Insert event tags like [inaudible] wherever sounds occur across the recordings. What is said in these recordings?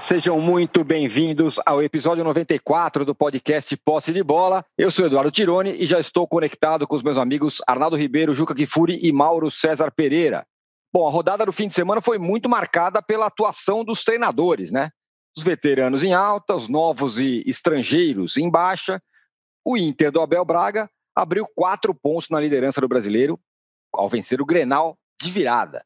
sejam muito bem-vindos ao episódio 94 do podcast Posse de Bola. Eu sou Eduardo Tironi e já estou conectado com os meus amigos Arnaldo Ribeiro, Juca Kifuri e Mauro César Pereira. Bom, a rodada do fim de semana foi muito marcada pela atuação dos treinadores, né? Os veteranos em alta, os novos e estrangeiros em baixa. O Inter do Abel Braga abriu quatro pontos na liderança do brasileiro ao vencer o Grenal de virada.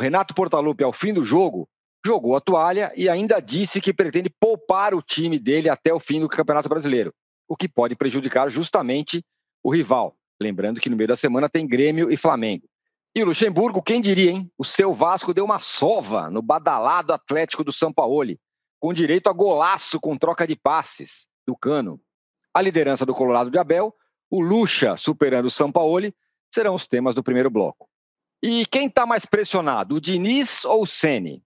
O Renato Portaluppi, ao fim do jogo, jogou a toalha e ainda disse que pretende poupar o time dele até o fim do Campeonato Brasileiro, o que pode prejudicar justamente o rival. Lembrando que no meio da semana tem Grêmio e Flamengo. E o Luxemburgo, quem diria, hein? O seu Vasco deu uma sova no badalado Atlético do São Paulo, com direito a golaço com troca de passes do Cano. A liderança do Colorado de Abel, o Lucha superando o São Paulo, serão os temas do primeiro bloco. E quem está mais pressionado, o Diniz ou o Sene?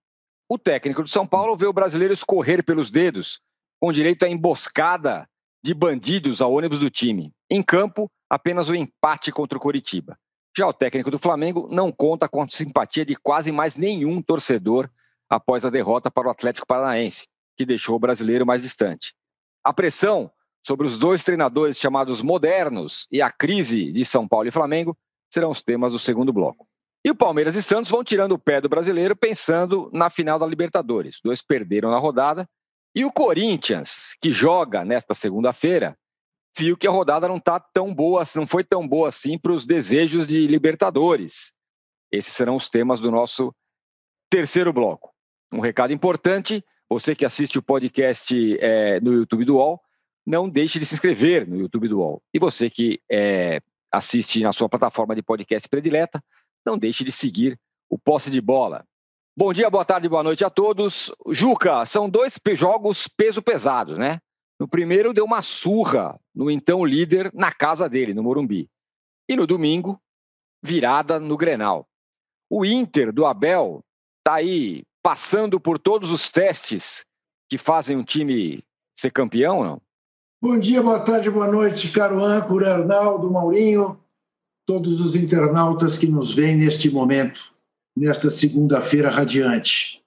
O técnico do São Paulo vê o brasileiro escorrer pelos dedos, com direito à emboscada de bandidos ao ônibus do time. Em campo, apenas o empate contra o Coritiba. Já o técnico do Flamengo não conta com a simpatia de quase mais nenhum torcedor após a derrota para o Atlético Paranaense, que deixou o brasileiro mais distante. A pressão sobre os dois treinadores chamados modernos e a crise de São Paulo e Flamengo serão os temas do segundo bloco. E o Palmeiras e Santos vão tirando o pé do brasileiro pensando na final da Libertadores. Dois perderam na rodada. E o Corinthians, que joga nesta segunda-feira, viu que a rodada não tá tão boa, não foi tão boa assim para os desejos de Libertadores. Esses serão os temas do nosso terceiro bloco. Um recado importante: você que assiste o podcast é, no YouTube do UOL, não deixe de se inscrever no YouTube do UOL. E você que é, assiste na sua plataforma de podcast predileta, não deixe de seguir o posse de bola. Bom dia, boa tarde, boa noite a todos. Juca, são dois jogos peso pesados, né? No primeiro deu uma surra no então líder na casa dele, no Morumbi. E no domingo, virada no Grenal. O Inter do Abel tá aí passando por todos os testes que fazem um time ser campeão, não? Bom dia, boa tarde, boa noite, caro âncora Arnaldo, Maurinho todos os internautas que nos veem neste momento, nesta segunda-feira radiante,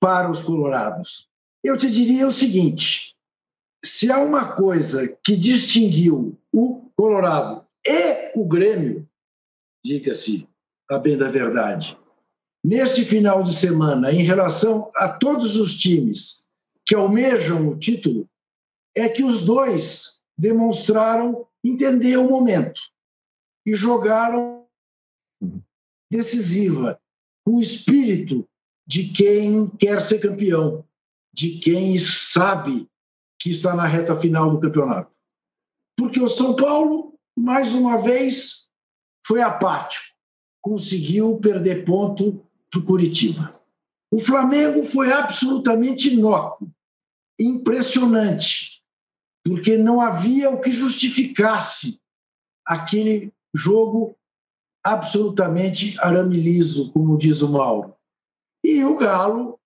para os colorados. Eu te diria o seguinte: se há uma coisa que distinguiu o Colorado e o Grêmio, diga-se a bem da verdade, neste final de semana, em relação a todos os times que almejam o título, é que os dois demonstraram entender o momento e jogaram decisiva, com o espírito de quem quer ser campeão, de quem sabe que está na reta final do campeonato. Porque o São Paulo, mais uma vez, foi apático, conseguiu perder ponto para o Curitiba. O Flamengo foi absolutamente inócuo, impressionante, porque não havia o que justificasse aquele jogo absolutamente arame liso, como diz o Mauro. E o Galo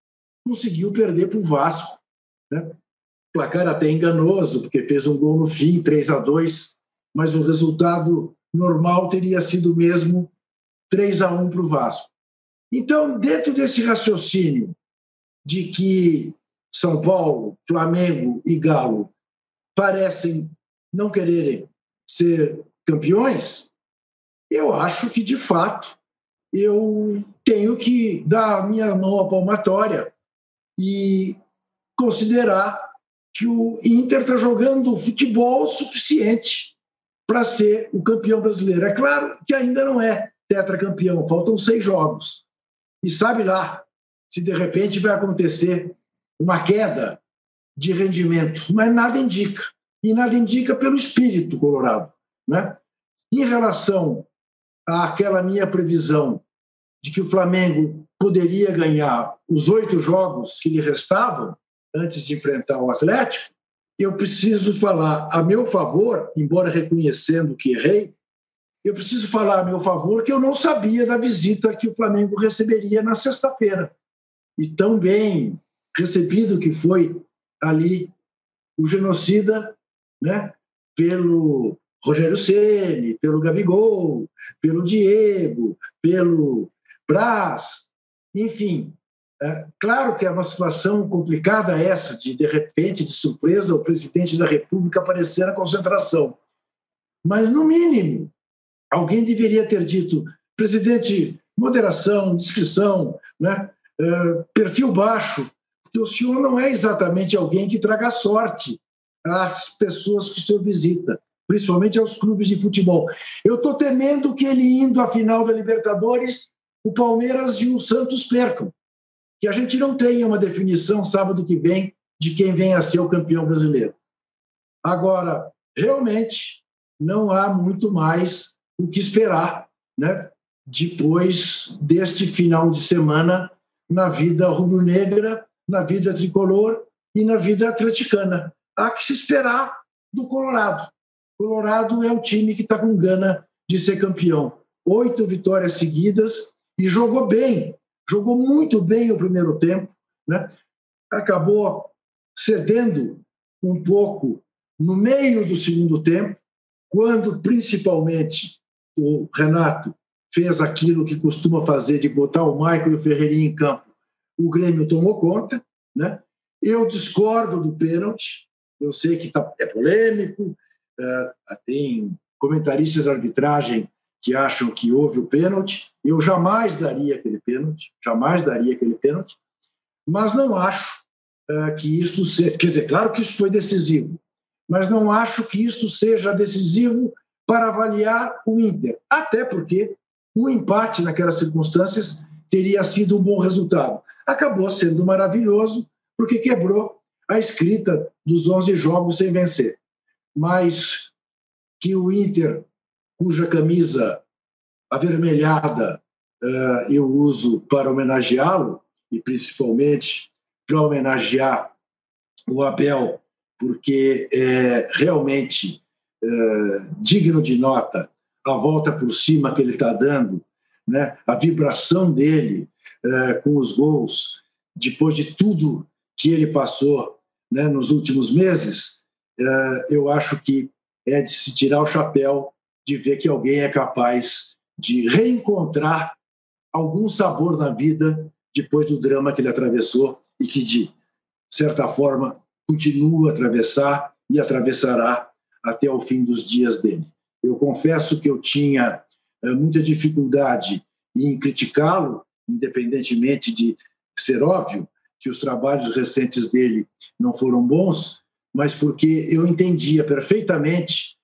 conseguiu perder para o Vasco. Né? Placar até enganoso, porque fez um gol no fim, 3 a 2 mas o resultado normal teria sido mesmo 3 a 1 para o Vasco. Então, dentro desse raciocínio de que São Paulo, Flamengo e Galo parecem não quererem ser campeões, eu acho que, de fato, eu tenho que dar a minha mão à palmatória e considerar que o Inter está jogando futebol suficiente para ser o campeão brasileiro. É claro que ainda não é tetracampeão, faltam seis jogos. E sabe lá se de repente vai acontecer uma queda de rendimento, mas nada indica. E nada indica pelo espírito colorado. Né? Em relação àquela minha previsão de que o Flamengo poderia ganhar os oito jogos que lhe restavam antes de enfrentar o Atlético, eu preciso falar a meu favor, embora reconhecendo que errei, eu preciso falar a meu favor que eu não sabia da visita que o Flamengo receberia na sexta-feira. E tão bem recebido que foi ali o genocida, né, pelo Rogério Ceni, pelo Gabigol, pelo Diego, pelo Braz, enfim, É, claro que é uma situação complicada essa, de de repente, de surpresa, o presidente da República aparecer na concentração. Mas, no mínimo, alguém deveria ter dito: presidente, moderação, discrição, né? É, perfil baixo, porque o senhor não é exatamente alguém que traga sorte às pessoas que o senhor visita, principalmente aos clubes de futebol. Eu estou temendo que ele indo à final da Libertadores, o Palmeiras e o Santos percam que a gente não tenha uma definição sábado que vem de quem vem a ser o campeão brasileiro. Agora, realmente, não há muito mais o que esperar né, depois deste final de semana na vida rubro-negra, na vida tricolor e na vida atleticana. Há que se esperar do Colorado. Colorado é o time que está com gana de ser campeão. Oito vitórias seguidas e jogou bem jogou muito bem o primeiro tempo, né? acabou cedendo um pouco no meio do segundo tempo, quando principalmente o Renato fez aquilo que costuma fazer de botar o Michael e o Ferreirinha em campo, o Grêmio tomou conta. Né? Eu discordo do pênalti, eu sei que tá, é polêmico, tem comentaristas de arbitragem que acham que houve o pênalti. Eu jamais daria aquele pênalti, jamais daria aquele pênalti, mas não acho uh, que isto seja. Quer dizer, claro que isso foi decisivo, mas não acho que isto seja decisivo para avaliar o Inter. Até porque o empate naquelas circunstâncias teria sido um bom resultado. Acabou sendo maravilhoso, porque quebrou a escrita dos 11 jogos sem vencer. Mas que o Inter cuja camisa avermelhada uh, eu uso para homenageá-lo, e principalmente para homenagear o Abel, porque é realmente uh, digno de nota a volta por cima que ele está dando, né? a vibração dele uh, com os gols, depois de tudo que ele passou né, nos últimos meses, eu acho que é de se tirar o chapéu de ver que alguém é capaz de reencontrar algum sabor na vida depois do drama que ele atravessou e que, de certa forma, continua a atravessar e atravessará até o fim dos dias dele. Eu confesso que eu tinha é, muita dificuldade em criticá-lo, independentemente de ser óbvio que os trabalhos recentes dele não foram bons, mas porque eu entendia perfeitamente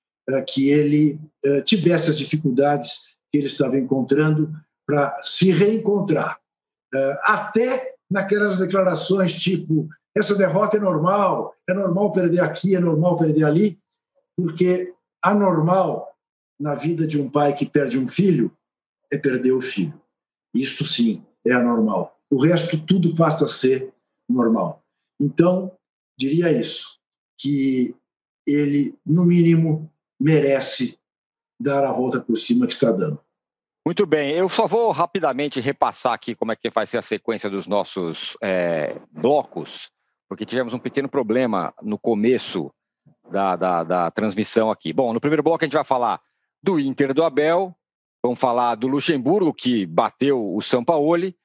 que ele eh, tivesse as dificuldades que ele estava encontrando para se reencontrar. Eh, até naquelas declarações tipo: essa derrota é normal, é normal perder aqui, é normal perder ali, porque anormal na vida de um pai que perde um filho é perder o filho. Isto sim é anormal. O resto tudo passa a ser normal. Então, diria isso, que ele, no mínimo, merece dar a volta por cima que está dando. Muito bem, eu só vou rapidamente repassar aqui como é que vai ser a sequência dos nossos é, blocos, porque tivemos um pequeno problema no começo da, da, da, transmissão aqui. Bom, no primeiro bloco a gente vai falar do Inter do Abel, vamos falar do Luxemburgo, que bateu o Sampaoli,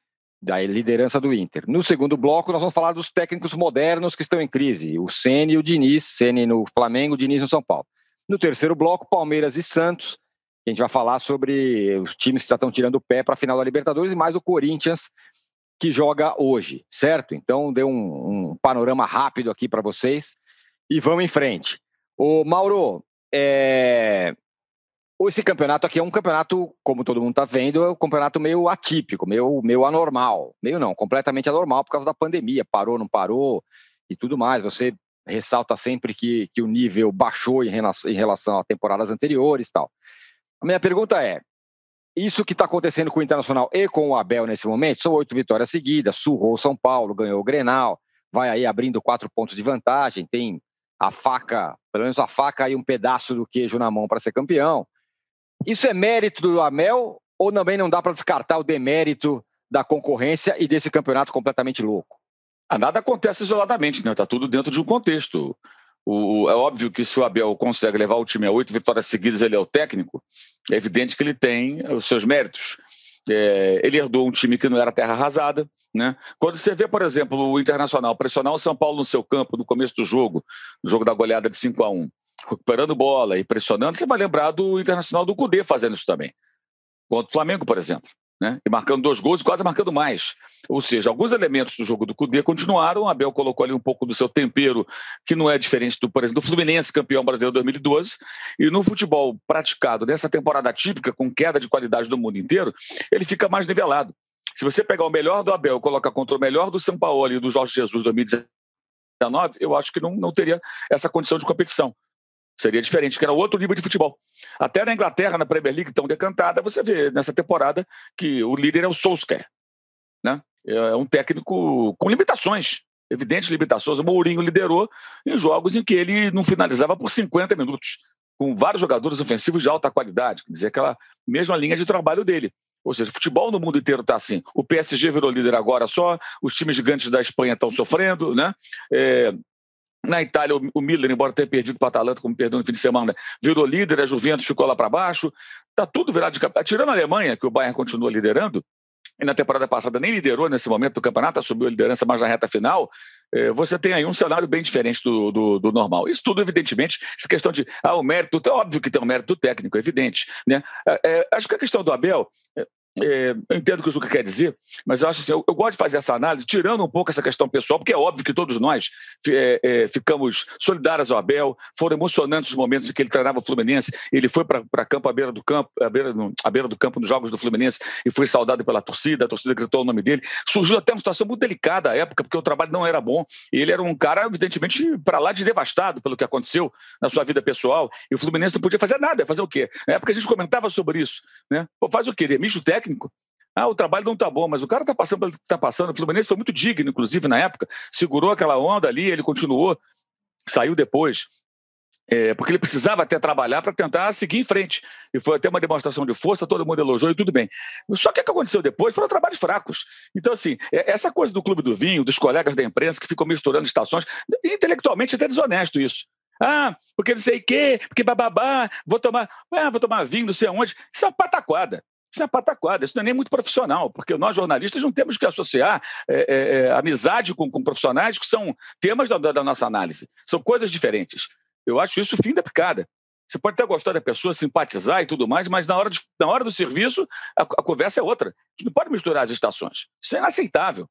da liderança do Inter. No segundo bloco, nós vamos falar dos técnicos modernos que estão em crise, o Ceni e o Diniz, Ceni no Flamengo, Diniz no São Paulo. No terceiro bloco, Palmeiras e Santos. A gente vai falar sobre os times que já estão tirando o pé para a final da Libertadores e mais o Corinthians, que joga hoje, certo? Então, deu um, um panorama rápido aqui para vocês e vamos em frente. O Mauro, é... esse campeonato aqui é um campeonato, como todo mundo está vendo, é um campeonato meio atípico, meio, meio anormal. Meio não, completamente anormal por causa da pandemia. Parou, não parou e tudo mais. Você ressalta sempre que, que o nível baixou em relação, em relação a temporadas anteriores tal. A minha pergunta é: isso que está acontecendo com o Internacional e com o Abel nesse momento são oito vitórias seguidas, surrou São Paulo, ganhou o Grenal, vai aí abrindo quatro pontos de vantagem, tem a faca, pelo menos a faca e um pedaço do queijo na mão para ser campeão. Isso é mérito do Abel ou também não dá para descartar o demérito da concorrência e desse campeonato completamente louco? Ah, nada acontece isoladamente, né? Está tudo dentro de um contexto. O, é óbvio que se o Abel consegue levar o time a oito vitórias seguidas, ele é o técnico, é evidente que ele tem os seus méritos. É, ele herdou um time que não era terra arrasada, Né? Quando você vê, por exemplo, o Internacional pressionar o São Paulo no seu campo no começo do jogo, no jogo da goleada de 5 a 1 recuperando bola e pressionando, você vai lembrar do Internacional do Cudê fazendo isso também. Contra o Flamengo, por exemplo. Né? E marcando dois gols e quase marcando mais. Ou seja, alguns elementos do jogo do Cudê continuaram. O Abel colocou ali um pouco do seu tempero, que não é diferente do, por exemplo, do Fluminense, campeão brasileiro 2012. E no futebol praticado nessa temporada típica, com queda de qualidade do mundo inteiro, ele fica mais nivelado. Se você pegar o melhor do Abel e colocar contra o melhor do São Paulo e do Jorge Jesus 2019, eu acho que não, não teria essa condição de competição. Seria diferente, que era outro nível de futebol. Até na Inglaterra, na Premier League tão decantada, você vê nessa temporada que o líder é o Solskjaer. Né? É um técnico com limitações, evidentes limitações. O Mourinho liderou em jogos em que ele não finalizava por 50 minutos, com vários jogadores ofensivos de alta qualidade, quer dizer, aquela mesma linha de trabalho dele. Ou seja, futebol no mundo inteiro está assim. O PSG virou líder agora só, os times gigantes da Espanha estão sofrendo, né? É, na Itália, o Miller, embora tenha perdido para o Atalanta, como perdeu no fim de semana, virou líder, a Juventus ficou lá para baixo. Está tudo virado de campeonato. Tirando a Alemanha, que o Bayern continua liderando, e na temporada passada nem liderou nesse momento do campeonato, subiu a liderança mais na reta final, é, você tem aí um cenário bem diferente do, do, do, normal. Isso tudo, evidentemente, essa questão de ah, o mérito, é óbvio que tem um mérito técnico, é evidente. Né? É, é, acho que a questão do Abel, é, eu entendo o que o Juca quer dizer, mas eu acho assim, eu, eu, gosto de fazer essa análise, tirando um pouco essa questão pessoal, porque é óbvio que todos nós é, é, ficamos solidários ao Abel, foram emocionantes os momentos em que ele treinava o Fluminense, ele foi para campo à beira do campo, à beira, à beira do campo nos jogos do Fluminense e foi saudado pela torcida, a torcida gritou o nome dele. Surgiu até uma situação muito delicada à época, porque o trabalho não era bom, e ele era um cara, evidentemente, para lá de devastado pelo que aconteceu na sua vida pessoal, e o Fluminense não podia fazer nada, fazer o quê? Na época a gente comentava sobre isso, né? Pô, faz o quê? Demite o técnico técnico. Ah, o trabalho não está bom, mas o cara está passando pelo que está passando. O Fluminense foi muito digno, inclusive, na época. Segurou aquela onda ali, ele continuou, saiu depois. É, porque ele precisava até trabalhar para tentar seguir em frente. E foi até uma demonstração de força, todo mundo elogiou e tudo bem. Só que o que aconteceu depois foram trabalhos fracos. Então, assim, é, essa coisa do Clube do Vinho, dos colegas da imprensa que ficam misturando estações, intelectualmente é até desonesto isso. Ah, porque não sei o quê, porque bababá, vou tomar, ah, vou tomar vinho, não sei aonde. Isso é uma pataquada. Isso é pataquada, isso não é nem muito profissional, porque nós jornalistas não temos que associar é, é, é, amizade com, com, profissionais que são temas da, da, nossa análise. São coisas diferentes. Eu acho isso fim da picada. Você pode até gostar da pessoa, simpatizar e tudo mais, mas na hora, de, na hora do serviço, a, a conversa é outra. A gente não pode misturar as estações. Isso é inaceitável.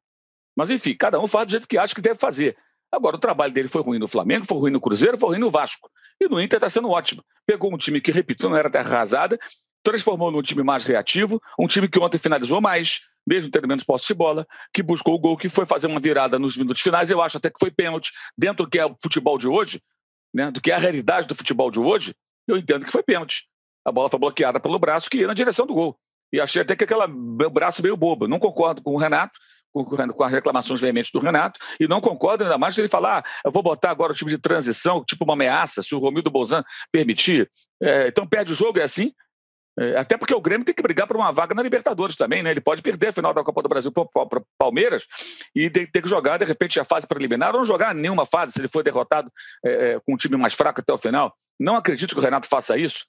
Mas, enfim, cada um faz do jeito que acha que deve fazer. Agora, o trabalho dele foi ruim no Flamengo, foi ruim no Cruzeiro, foi ruim no Vasco. E no Inter está sendo ótimo. Pegou um time que, repito, não era terra arrasada, transformou num time mais reativo, um time que ontem finalizou mais, mesmo tendo menos posse de bola, que buscou o gol, que foi fazer uma virada nos minutos finais. Eu acho até que foi pênalti, dentro do que é o futebol de hoje, né, do que é a realidade do futebol de hoje, eu entendo que foi pênalti. A bola foi bloqueada pelo braço que ia na direção do gol. E achei até que aquele braço meio bobo. Não concordo com o Renato, com as reclamações veementes do Renato, e não concordo ainda mais se ele falar, ah, eu vou botar agora o time de transição, tipo uma ameaça, se o Romildo Bolzan permitir. É, então perde o jogo, é assim. É, até porque o Grêmio tem que brigar por uma vaga na Libertadores também, né? Ele pode perder a final da Copa do Brasil para o Palmeiras e ter, que jogar, de repente, a fase preliminar ou não jogar nenhuma fase se ele for derrotado é, é, com um time mais fraco até o final. Não acredito que o Renato faça isso.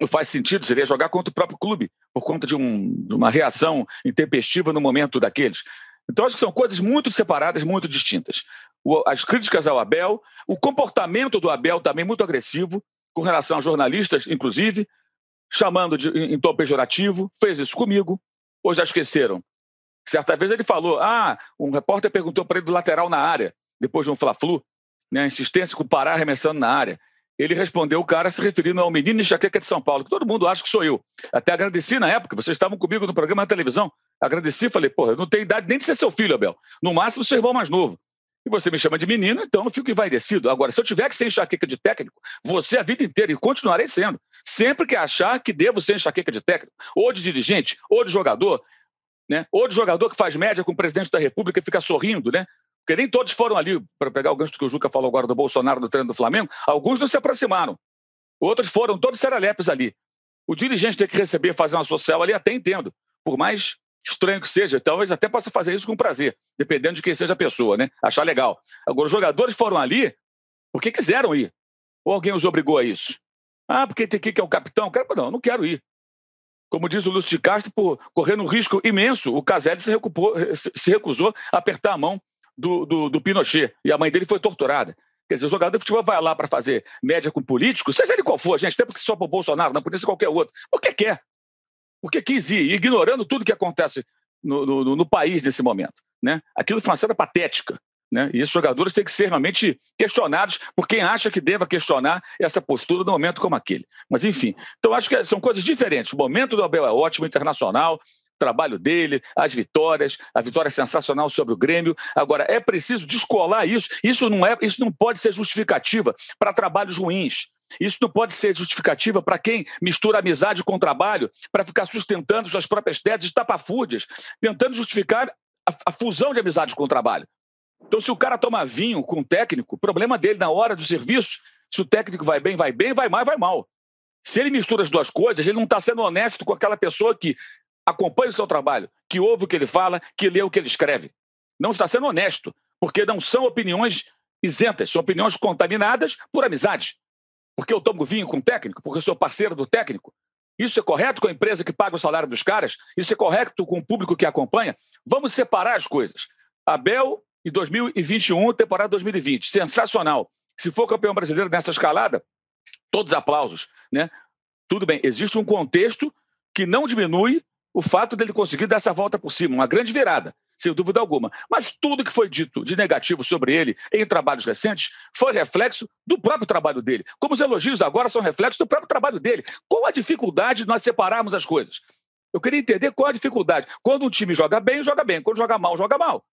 Não faz sentido, seria jogar contra o próprio clube, por conta de, um, de uma reação intempestiva no momento daqueles. Então, acho que são coisas muito separadas, muito distintas. O, as críticas ao Abel, o comportamento do Abel também muito agressivo, com relação a jornalistas, inclusive, chamando de, em tom pejorativo, fez isso comigo, ou já esqueceram? Certa vez ele falou: ah, um repórter perguntou para ele do lateral na área, depois de um Fla-Flu, né, insistência com o Pará arremessando na área. Ele respondeu o cara se referindo ao menino enxaqueca de São Paulo, que todo mundo acha que sou eu. Até agradeci na época, vocês estavam comigo no programa na televisão. Agradeci, falei, porra, eu não tenho idade nem de ser seu filho, Abel. No máximo, seu irmão mais novo e você me chama de menino, então eu fico envaidecido. Agora, se eu tiver que ser enxaqueca de técnico, você a vida inteira e continuarei sendo. Sempre que achar que devo ser enxaqueca de técnico, ou de dirigente, ou de jogador, né? ou de jogador que faz média com o presidente da República e fica sorrindo, né? Porque nem todos foram ali, para pegar o gancho que o Juca falou agora do Bolsonaro no treino do Flamengo, alguns não se aproximaram. Outros foram todos seralepes ali. O dirigente tem que receber, fazer uma social ali, até entendo. Por mais estranho que seja, talvez até possa fazer isso com prazer, dependendo de quem seja a pessoa, né? Achar legal. Agora, os jogadores foram ali porque quiseram ir. Ou alguém os obrigou a isso? Ah, porque tem que é o capitão. Cara, não, não quero ir. Como diz o Lúcio de Castro, por correndo um risco imenso, o Caselli se, recupou, se recusou a apertar a mão do, do, do, Pinochet e a mãe dele foi torturada. Quer dizer, o jogador de futebol vai lá para fazer média com político, seja ele qual for, gente, até porque só para o Bolsonaro, não podia ser qualquer outro, porque quer. Porque quis ir, ignorando tudo que acontece no, no, no país nesse momento. Né? Aquilo foi uma cena patética. Né? E esses jogadores têm que ser realmente questionados por quem acha que deva questionar essa postura num momento como aquele. Mas, enfim, então acho que são coisas diferentes. O momento do Abel é ótimo, internacional, trabalho dele, as vitórias, a vitória sensacional sobre o Grêmio. Agora, é preciso descolar isso. Isso não, é, isso não pode ser justificativa para trabalhos ruins. Isso não pode ser justificativa para quem mistura amizade com trabalho para ficar sustentando suas próprias teses estapafúrdias, tentando justificar a, a fusão de amizade com trabalho. Então, se o cara toma vinho com o técnico, problema dele na hora do serviço, se o técnico vai bem, vai bem, vai mal, vai mal. Se ele mistura as duas coisas, ele não está sendo honesto com aquela pessoa que acompanha o seu trabalho, que ouve o que ele fala, que lê o que ele escreve. Não está sendo honesto, porque não são opiniões isentas, são opiniões contaminadas por amizade. Porque eu tomo vinho com o técnico, porque eu sou parceiro do técnico. Isso é correto com a empresa que paga o salário dos caras? Isso é correto com o público que acompanha? Vamos separar as coisas. Abel e 2021, temporada 2020. Sensacional. Se for campeão brasileiro nessa escalada, todos aplausos. Né? Tudo bem, existe um contexto que não diminui o fato dele conseguir dar essa volta por cima, uma grande virada, sem dúvida alguma. Mas tudo que foi dito de negativo sobre ele em trabalhos recentes foi reflexo do próprio trabalho dele. Como os elogios agora são reflexos do próprio trabalho dele. Qual a dificuldade de nós separarmos as coisas? Eu queria entender qual a dificuldade. Quando um time joga bem, joga bem. Quando joga mal, joga mal.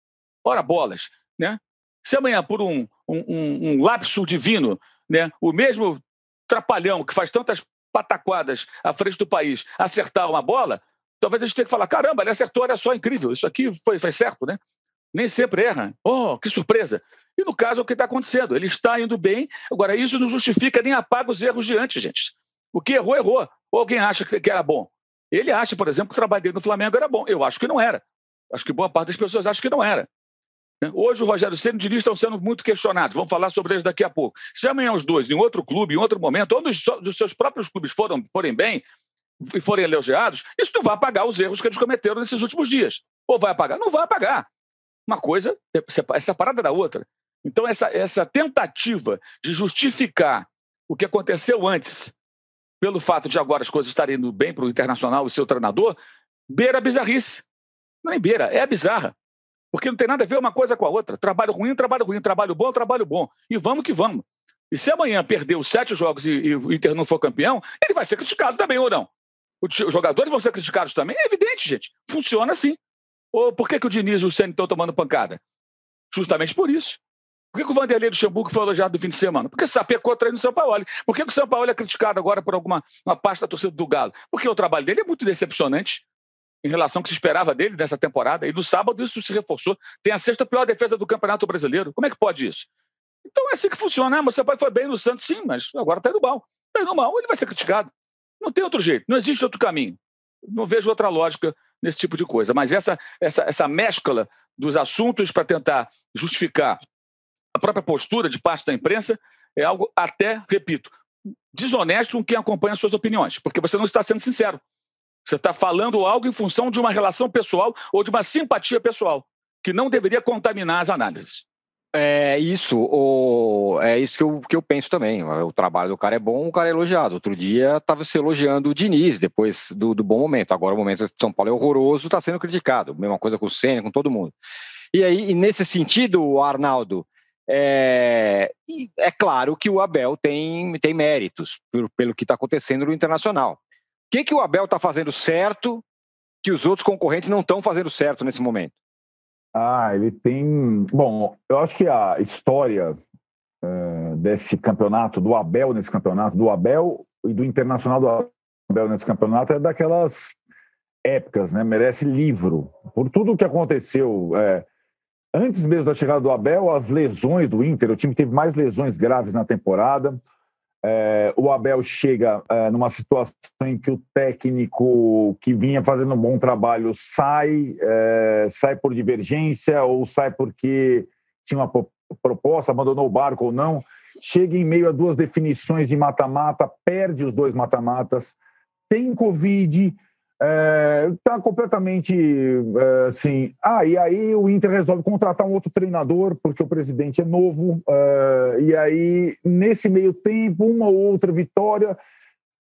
Ora, bolas, né? Se amanhã, por um, um, um lapso divino, né, o mesmo trapalhão que faz tantas pataquadas à frente do país acertar uma bola, talvez a gente tenha que falar: caramba, ele acertou, olha só, incrível, isso aqui foi, foi certo, né? Nem sempre erra. Oh, que surpresa! E no caso, é o que está acontecendo? Ele está indo bem, agora isso não justifica nem apaga os erros de antes, gente. O que errou, errou. Ou alguém acha que era bom. Ele acha, por exemplo, que o trabalho dele no Flamengo era bom. Eu acho que não era. Acho que boa parte das pessoas acha que não era. Hoje o Rogério Ceni e o Diniz estão sendo muito questionados. Vamos falar sobre eles daqui a pouco. Se amanhã os dois, em outro clube, em outro momento, ou dos seus próprios clubes foram, forem bem e forem elogiados, isso não vai apagar os erros que eles cometeram nesses últimos dias. Ou vai apagar? Não vai apagar. Uma coisa é separada da outra. Então, essa, essa tentativa de justificar o que aconteceu antes, pelo fato de agora as coisas estarem indo bem para o internacional e seu treinador, beira a bizarrice. Não é beira, é bizarra. Porque não tem nada a ver uma coisa com a outra. Trabalho ruim, trabalho ruim, trabalho bom, trabalho bom. E vamos que vamos. E se amanhã perder os sete jogos e, e o Inter não for campeão, ele vai ser criticado também ou não? Os jogadores vão ser criticados também? É evidente, gente. Funciona assim. Ou por que, que o Diniz e o Senna estão tomando pancada? Justamente por isso. Por que, que o Vanderlei do Xambuco foi elogiado no fim de semana? Porque sapecou treino no São Paulo. Por que, que o São Paulo é criticado agora por alguma uma parte da torcida do Galo? Porque o trabalho dele é muito decepcionante em relação ao que se esperava dele nessa temporada. E no sábado isso se reforçou. Tem a sexta pior defesa do Campeonato Brasileiro. Como é que pode isso? Então é assim que funciona. Ah, mas seu pai foi bem no Santos, sim, mas agora está indo mal. Está indo mal, ele vai ser criticado. Não tem outro jeito, não existe outro caminho. Não vejo outra lógica nesse tipo de coisa. Mas essa, essa, essa mescla dos assuntos para tentar justificar a própria postura de parte da imprensa é algo até, repito, desonesto com quem acompanha suas opiniões, porque você não está sendo sincero. Você está falando algo em função de uma relação pessoal ou de uma simpatia pessoal, que não deveria contaminar as análises. É isso, o, é isso que eu, que eu penso também. O trabalho do cara é bom, o cara é elogiado. Outro dia estava se elogiando o Diniz depois do, do, bom momento. Agora o momento de São Paulo é horroroso, está sendo criticado. Mesma coisa com o Senna, com todo mundo. E aí, e nesse sentido, Arnaldo, é, é claro que o Abel tem, tem méritos pelo, pelo que está acontecendo no Internacional que, que o Abel está fazendo certo que os outros concorrentes não estão fazendo certo nesse momento? Ah, ele tem. Bom, eu acho que a história uh, desse campeonato, do Abel nesse campeonato, do Abel e do Internacional do Abel nesse campeonato é daquelas épicas, né? Merece livro. Por tudo o que aconteceu. É, antes mesmo da chegada do Abel, as lesões do Inter, o time teve mais lesões graves na temporada. É, o Abel chega é, numa situação em que o técnico que vinha fazendo um bom trabalho sai, é, sai por divergência ou sai porque tinha uma proposta, abandonou o barco ou não. Chega em meio a duas definições de mata-mata, perde os dois mata-matas, tem Covid, está é, completamente é, assim. Ah, e aí o Inter resolve contratar um outro treinador, porque o presidente é novo, é, e aí, nesse meio tempo, uma ou outra vitória.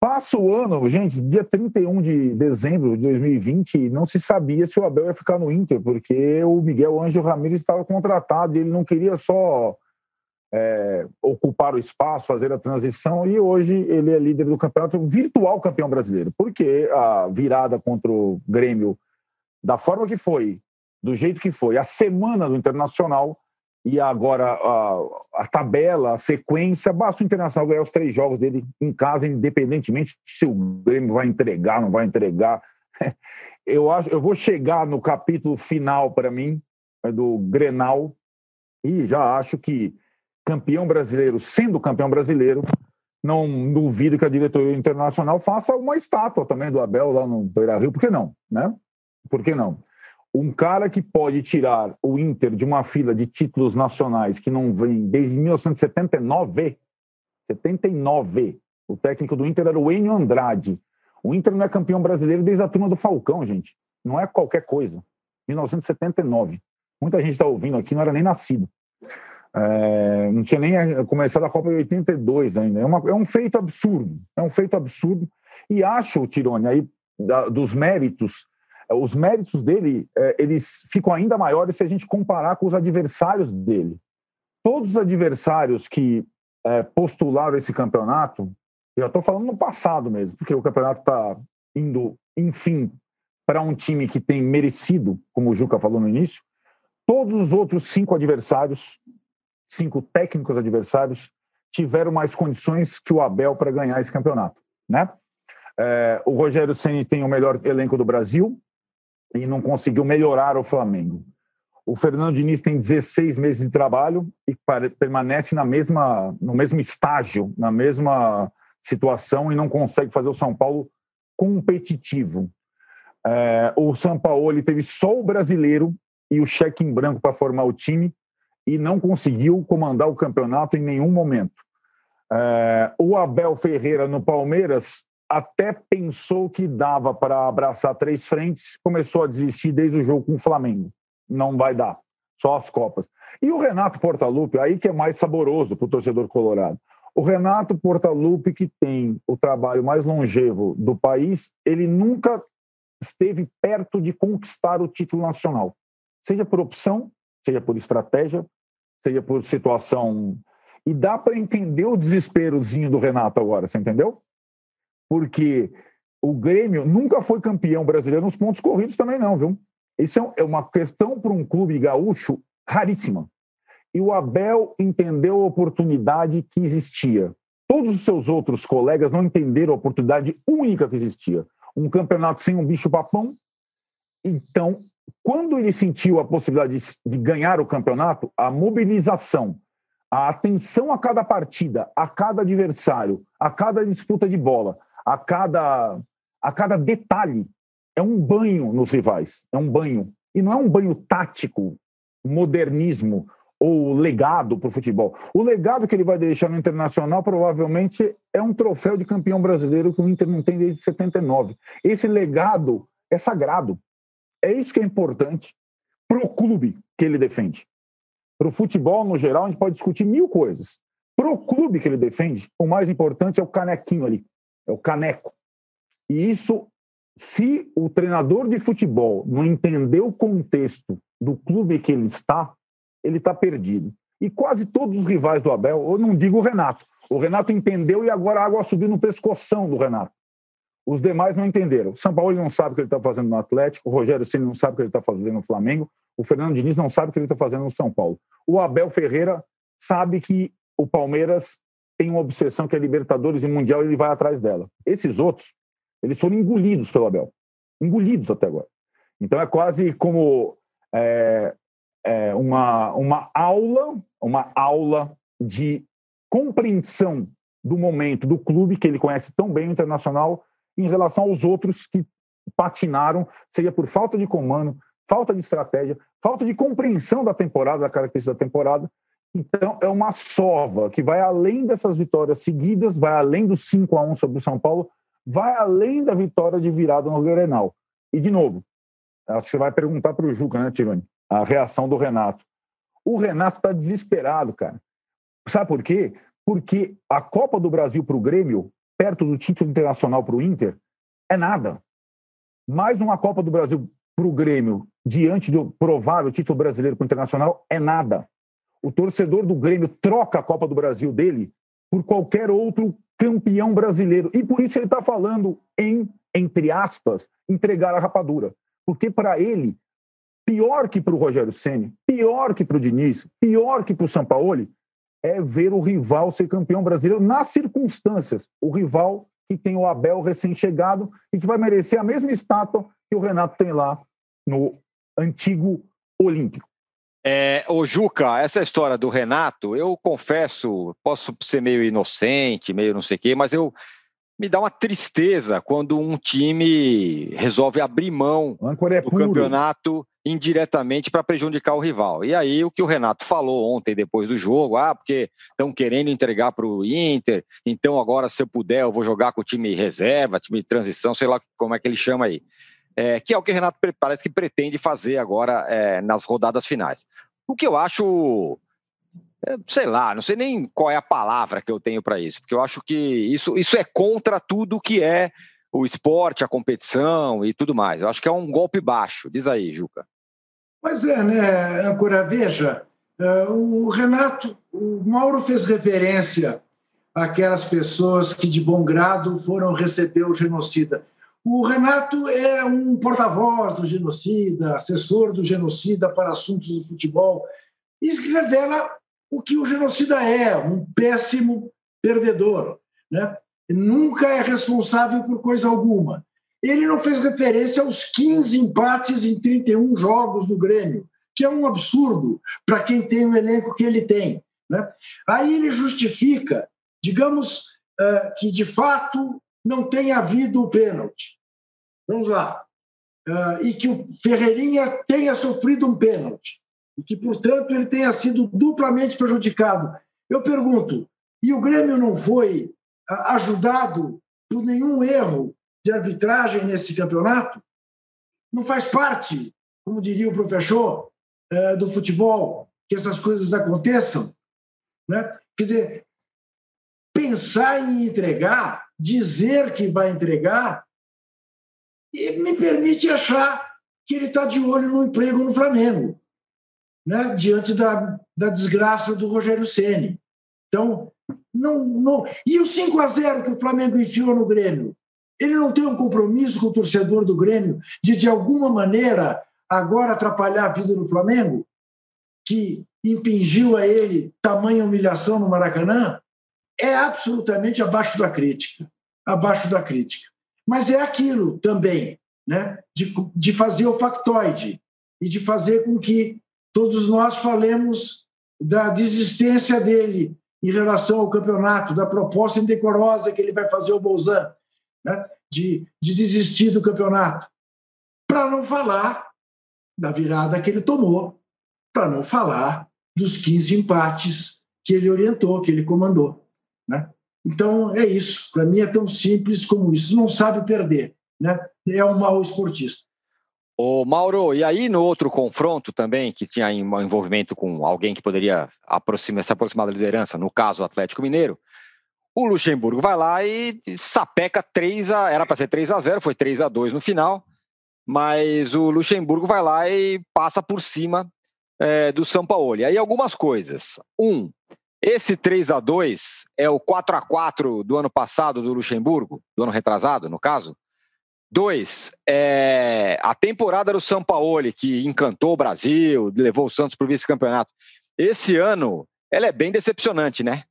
Passa o ano, gente, dia 31 de dezembro de 2020, não se sabia se o Abel ia ficar no Inter, porque o Miguel Ângelo Ramírez estava contratado e ele não queria só é, ocupar o espaço, fazer a transição, e hoje ele é líder do campeonato, virtual campeão brasileiro, porque a virada contra o Grêmio, da forma que foi, do jeito que foi, a semana do Internacional e agora a, a tabela, a sequência, basta o Internacional ganhar os três jogos dele em casa, independentemente se o Grêmio vai entregar, não vai entregar. [laughs] Eu acho, eu vou chegar no capítulo final para mim do Grenal e já acho que campeão brasileiro, sendo campeão brasileiro, não duvido que a diretoria internacional faça uma estátua também do Abel lá no Beira Rio, por que não? Né? Por que não? Um cara que pode tirar o Inter de uma fila de títulos nacionais que não vem desde 1979, 79, o técnico do Inter era o Enio Andrade. O Inter não é campeão brasileiro desde a turma do Falcão, gente. Não é qualquer coisa. 1979. Muita gente está ouvindo aqui, não era nem nascido. É, não tinha nem começado a Copa em 82 ainda. É, uma, é, um feito absurdo. É um feito absurdo. E acho, Tirone, aí, da, dos méritos, os méritos dele, é, eles ficam ainda maiores se a gente comparar com os adversários dele. Todos os adversários que é, postularam esse campeonato, eu estou falando no passado mesmo, porque o campeonato está indo, enfim, para um time que tem merecido, como o Juca falou no início, todos os outros cinco adversários cinco técnicos adversários tiveram mais condições que o Abel para ganhar esse campeonato, né? É, o Rogério Ceni tem o melhor elenco do Brasil e não conseguiu melhorar o Flamengo. O Fernando Diniz tem 16 meses de trabalho e permanece na mesma, no mesmo estágio, na mesma situação e não consegue fazer o São Paulo competitivo. É, o São Paulo teve só o brasileiro e o cheque em branco para formar o time e não conseguiu comandar o campeonato em nenhum momento. É, o Abel Ferreira no Palmeiras até pensou que dava para abraçar três frentes, começou a desistir desde o jogo com o Flamengo. Não vai dar, só as Copas. E o Renato Portaluppi, aí que é mais saboroso para o torcedor colorado. O Renato Portaluppi, que tem o trabalho mais longevo do país, ele nunca esteve perto de conquistar o título nacional, seja por opção, seja por estratégia, seja por situação. E dá para entender o desesperozinho do Renato agora, você entendeu? Porque o Grêmio nunca foi campeão brasileiro nos pontos corridos também, não, viu? Isso é, é uma questão para um clube gaúcho raríssima. E o Abel entendeu a oportunidade que existia. Todos os seus outros colegas não entenderam a oportunidade única que existia. Um campeonato sem um bicho-papão. Então, quando ele sentiu a possibilidade de, de ganhar o campeonato, a mobilização, a atenção a cada partida, a cada adversário, a cada disputa de bola, a cada, a cada detalhe, é um banho nos rivais, é um banho. E não é um banho tático, modernismo ou legado para o futebol. O legado que ele vai deixar no Internacional provavelmente é um troféu de campeão brasileiro que o Inter não tem desde 79. Esse legado é sagrado. É isso que é importante para o clube que ele defende. Para o futebol, no geral, a gente pode discutir mil coisas. Para o clube que ele defende, o mais importante é o canequinho ali, é o caneco. E isso, se o treinador de futebol não entender o contexto do clube que ele está, ele está perdido. E quase todos os rivais do Abel, eu não digo o Renato, o Renato entendeu e agora a água subiu no pescoção do Renato. Os demais não entenderam. O São Paulo não sabe o que ele está fazendo no Atlético, o Rogério Ceni não sabe o que ele está fazendo no Flamengo, o Fernando Diniz não sabe o que ele está fazendo no São Paulo. O Abel Ferreira sabe que o Palmeiras tem uma obsessão que é Libertadores e Mundial e ele vai atrás dela. Esses outros, eles foram engolidos pelo Abel. Engolidos até agora. Então é quase como é, é uma, uma aula, uma aula de compreensão do momento do clube que ele conhece tão bem o internacional em relação aos outros que patinaram, seja por falta de comando, falta de estratégia, falta de compreensão da temporada, da característica da temporada. Então, é uma sova que vai além dessas vitórias seguidas, vai além do 5 a 1 sobre o São Paulo, vai além da vitória de virada no Grenal. E, de novo, acho que você vai perguntar para o Juca, né, Tironi? A reação do Renato. O Renato está desesperado, cara. Sabe por quê? Porque a Copa do Brasil para o Grêmio, perto do título internacional para o Inter, é nada. Mais uma Copa do Brasil para o Grêmio, diante do provável título brasileiro para o Internacional, é nada. O torcedor do Grêmio troca a Copa do Brasil dele por qualquer outro campeão brasileiro. E por isso ele está falando em, entre aspas, entregar a rapadura. Porque para ele, pior que para o Rogério Ceni, pior que para o Diniz, pior que para o Sampaoli, é ver o rival ser campeão brasileiro nas circunstâncias. O rival que tem o Abel recém-chegado e que vai merecer a mesma estátua que o Renato tem lá no antigo Olímpico. É, ô Juca, essa história do Renato, eu confesso, posso ser meio inocente, meio não sei o quê, mas eu me dá uma tristeza quando um time resolve abrir mão é do campeonato indiretamente para prejudicar o rival. E aí o que o Renato falou ontem depois do jogo, ah, porque estão querendo entregar para o Inter, então agora se eu puder eu vou jogar com o time reserva, time de transição, sei lá como é que ele chama aí é, que é o que o Renato parece que pretende fazer agora é, nas rodadas finais. O que eu acho, sei lá, não sei nem qual é a palavra que eu tenho para isso, porque eu acho que isso, isso é contra tudo que é o esporte, a competição e tudo mais. Eu acho que é um golpe baixo. Diz aí, Juca. Pois é, né, Agora, veja, é, o Renato, o Mauro fez referência àquelas pessoas que de bom grado foram receber o genocida. O Renato é um porta-voz do genocida, assessor do genocida para assuntos do futebol, e revela o que o genocida é, um péssimo perdedor. Né? Nunca é responsável por coisa alguma. Ele não fez referência aos 15 empates em 31 jogos do Grêmio, que é um absurdo para quem tem o elenco que ele tem. Né? Aí ele justifica, digamos, uh, que de fato não tenha havido o pênalti. Vamos lá. Uh, e que o Ferreirinha tenha sofrido um pênalti. E que, portanto, ele tenha sido duplamente prejudicado. Eu pergunto, e o Grêmio não foi uh, ajudado por nenhum erro de arbitragem nesse campeonato? Não faz parte, como diria o professor, uh, do futebol, que essas coisas aconteçam? Né? Quer dizer, pensar em entregar, dizer que vai entregar, me permite achar que ele está de olho no emprego no Flamengo, né? diante da, da desgraça do Rogério Ceni. Então, não, não. E o 5 a 0 que o Flamengo enfiou no Grêmio? Ele não tem um compromisso com o torcedor do Grêmio de, de alguma maneira, agora atrapalhar a vida do Flamengo? Que impingiu a ele tamanha humilhação no Maracanã? É absolutamente abaixo da crítica. Abaixo da crítica. Mas é aquilo também, né? de, de fazer o factoide e de fazer com que todos nós falemos da desistência dele em relação ao campeonato, da proposta indecorosa que ele vai fazer ao Bolzan, né? de, de desistir do campeonato. Para não falar da virada que ele tomou, para não falar dos 15 empates que ele orientou, que ele comandou. Né? Então, é isso. Para mim é tão simples como isso. Não sabe perder. Né? É um mau esportista. Ô, Mauro, e aí no outro confronto também, que tinha envolvimento com alguém que poderia aproximar, se aproximar da liderança, no caso o Atlético Mineiro, o Luxemburgo vai lá e sapeca 3 a. Era para ser 3 a 0 foi 3 a 2 no final, mas o Luxemburgo vai lá e passa por cima é, do São Paulo. E aí algumas coisas. Um, esse 3 a 2 é o 4 a 4 do ano passado do Luxemburgo, do ano retrasado, no caso. Dois, é a temporada do São Paulo, que encantou o Brasil, levou o Santos para o vice-campeonato. Esse ano, ela é bem decepcionante, né?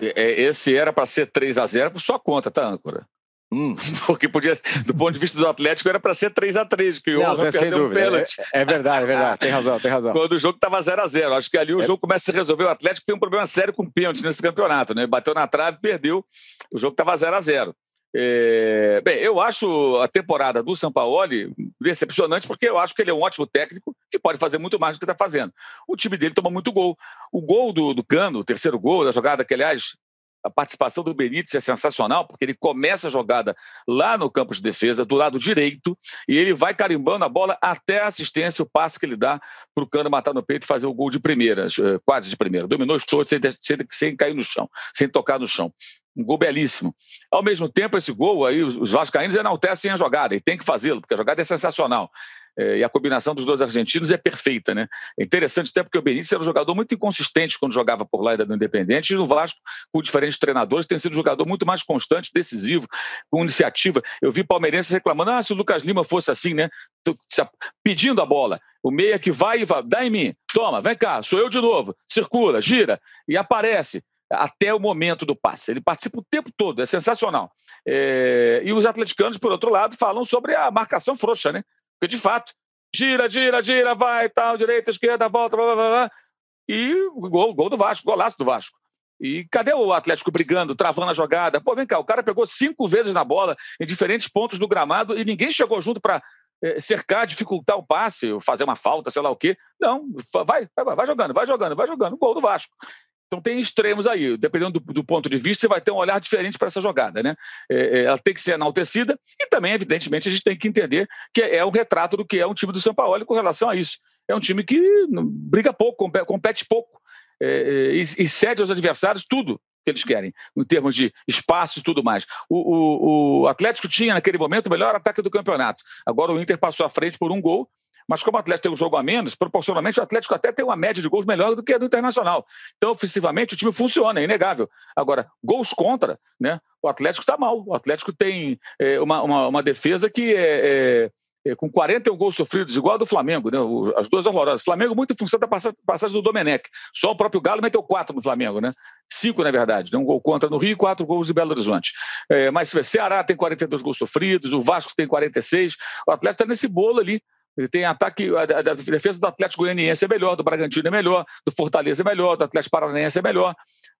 É, esse era para ser 3 a 0 por sua conta, tá, âncora? Hum, [laughs] porque podia, do ponto de vista do Atlético, era para ser 3 a 3 que o Não, perdeu um pênalti. É, é, verdade, é verdade. Tem razão, tem razão. Quando o jogo estava 0 a 0 Acho que ali o é. jogo começa a se resolver. O Atlético tem um problema sério com pênalti nesse campeonato, né? Bateu na trave, perdeu. O jogo estava 0 a 0 é, bem, eu acho a temporada do Sampaoli decepcionante, porque eu acho que ele é um ótimo técnico que pode fazer muito mais do que está fazendo. O time dele toma muito gol. O gol do, do Cano, o terceiro gol da jogada, que aliás a participação do Benítez é sensacional, porque ele começa a jogada lá no campo de defesa, do lado direito, e ele vai carimbando a bola até a assistência, o passe que ele dá para o Cano matar no peito e fazer o gol de primeira, eh, quase de primeira. Dominou os todos sem, sem, sem cair no chão, sem tocar no chão. Um gol belíssimo. Ao mesmo tempo, esse gol aí, os vascaínos enaltecem a jogada, e tem que fazê-lo, porque a jogada é sensacional. É, e a combinação dos dois argentinos é perfeita, né? É interessante até porque o Benítez era um jogador muito inconsistente quando jogava por lá ainda no Independente, e no Vasco, com diferentes treinadores, tem sido um jogador muito mais constante, decisivo, com iniciativa. Eu vi palmeirenses reclamando, ah, se o Lucas Lima fosse assim, né? Pedindo a bola. O meia que vai e vai, dá em mim, toma, vem cá, sou eu de novo, circula, gira e aparece até o momento do passe. Ele participa o tempo todo, é sensacional. É... E os atleticanos, por outro lado, falam sobre a marcação frouxa, né? Porque, de fato, gira, gira, gira, vai, tal, direita, esquerda, volta, blá, blá, blá. E gol, gol do Vasco, golaço do Vasco. E cadê o Atlético brigando, travando a jogada? Pô, vem cá, o cara pegou cinco vezes na bola em diferentes pontos do gramado e ninguém chegou junto para é, cercar, dificultar o passe, fazer uma falta, sei lá o quê. Não, vai, vai, vai jogando, vai jogando, vai jogando. Gol do Vasco. Então tem extremos aí, dependendo do, do, ponto de vista, você vai ter um olhar diferente para essa jogada, né? É, é, ela tem que ser enaltecida e também, evidentemente, a gente tem que entender que é um retrato do que é um time do São Paulo com relação a isso. É um time que briga pouco, compete pouco é, é, e, e cede aos adversários tudo que eles querem, em termos de espaço e tudo mais. O, o, o Atlético tinha, naquele momento, o melhor ataque do campeonato. Agora o Inter passou à frente por um gol mas como o Atlético tem um jogo a menos, proporcionalmente o Atlético até tem uma média de gols melhor do que a do Internacional. Então, ofensivamente, o time funciona, é inegável. Agora, gols contra, né? O Atlético está mal. O Atlético tem é, uma, uma, uma, defesa que é, é, é, com 41 gols sofridos, igual a do Flamengo, né? O, as duas horrorosas. Flamengo muito em função da passagem do Domenech. Só o próprio Galo meteu quatro no Flamengo, né? Cinco, na verdade. Né? Um gol contra no Rio e quatro gols em Belo Horizonte. É, mas Ceará tem 42 gols sofridos, o Vasco tem 46. O Atlético está nesse bolo ali. Ele tem ataque, a, defesa do Atlético Goianiense é melhor, do Bragantino é melhor, do Fortaleza é melhor, do Atlético Paranaense é melhor,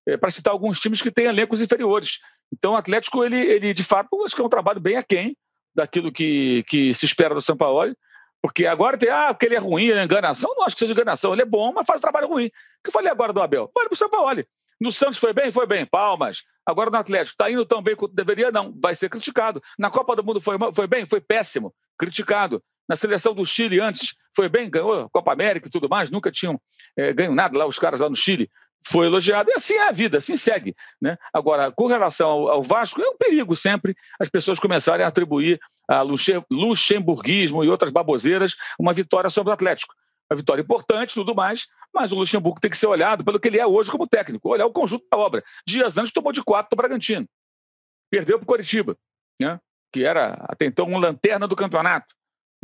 é, para citar alguns times que têm elencos inferiores. Então, o Atlético, ele, ele de fato, acho que é um trabalho bem aquém daquilo que, que se espera do São Paulo, porque agora tem, ah, porque ele é ruim, é enganação. Não acho que seja enganação, ele é bom, mas faz um trabalho ruim. O que eu falei agora do Abel? Olha para o São Paulo. No Santos foi bem? Foi bem, palmas. Agora no Atlético, está indo tão bem quanto deveria? Não, vai ser criticado. Na Copa do Mundo foi, foi bem? Foi péssimo, criticado. Na seleção do Chile antes foi bem, ganhou Copa América e tudo mais, nunca tinham é, ganho nada lá, os caras lá no Chile. Foi elogiado, e assim é a vida, assim segue. Né? Agora, com relação ao, ao Vasco, é um perigo sempre as pessoas começarem a atribuir a luxemburguismo e outras baboseiras uma vitória sobre o Atlético. Uma vitória importante tudo mais, mas o Luxemburgo tem que ser olhado pelo que ele é hoje como técnico, olhar o conjunto da obra. Dias antes tomou de quatro do Bragantino. Perdeu para o Coritiba, né? que era até então um lanterna do campeonato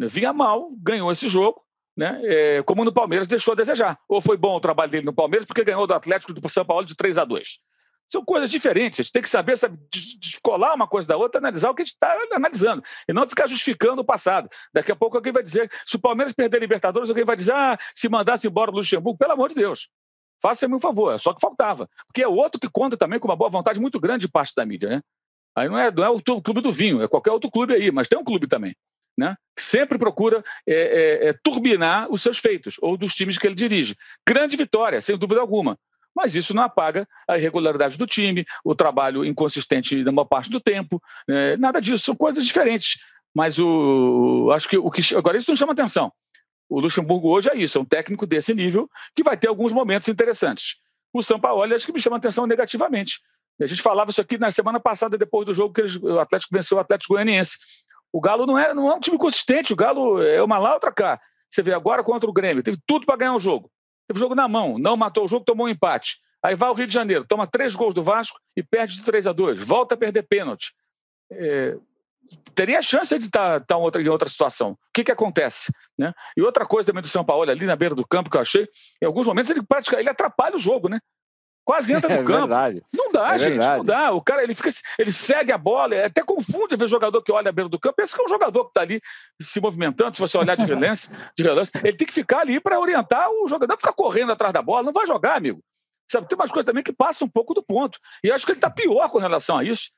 vinha mal, ganhou esse jogo, né? É, como no Palmeiras deixou a desejar. Ou foi bom o trabalho dele no Palmeiras porque ganhou do Atlético do São Paulo de 3 a 2 São coisas diferentes. A gente tem que saber sabe, descolar uma coisa da outra, analisar o que a gente está analisando. E não ficar justificando o passado. Daqui a pouco alguém vai dizer, se o Palmeiras perder a Libertadores, alguém vai dizer, ah, se mandasse embora o Luxemburgo, pelo amor de Deus. Faça-me um favor, é só que faltava. Porque é outro que conta também com uma boa vontade muito grande de parte da mídia, né? Aí não é, não é o clube do vinho, é qualquer outro clube aí, mas tem um clube também né, que sempre procura é, é, é, turbinar os seus feitos, ou dos times que ele dirige. Grande vitória, sem dúvida alguma. Mas isso não apaga a irregularidade do time, o trabalho inconsistente na maior parte do tempo, é, nada disso, são coisas diferentes. Mas o, acho que o que agora isso não chama atenção. O Luxemburgo hoje é isso, é um técnico desse nível que vai ter alguns momentos interessantes. O São Paulo, acho que me chama atenção negativamente. A gente falava isso aqui na semana passada, depois do jogo que eles, o Atlético venceu o Atlético Goianiense. O Galo não é, não é um time consistente, o Galo é uma lá, outra cá. Você vê agora contra o Grêmio, teve tudo para ganhar o jogo. Teve jogo na mão, não matou o jogo, tomou um empate. Aí vai o Rio de Janeiro, toma três gols do Vasco e perde de 3 a 2 volta a perder pênalti. É, teria chance de estar tá, tá em outra situação. O que, que acontece? Né? E outra coisa também do São Paulo, ali na beira do campo, que eu achei, em alguns momentos ele, pratica, ele atrapalha o jogo, né? Quase entra [laughs] no é campo. Verdade. Não dá, é gente, verdade. não dá. O cara ele fica, ele segue a bola, é até confunde ver jogador que olha a beira do campo. Pensa que é um jogador que está ali se movimentando, se você olhar de relance, [laughs] de relance ele tem que ficar ali para orientar o jogador, não ficar correndo atrás da bola, não vai jogar, amigo. Sabe, tem umas coisas também que passam um pouco do ponto. E eu acho que ele está pior com relação a isso.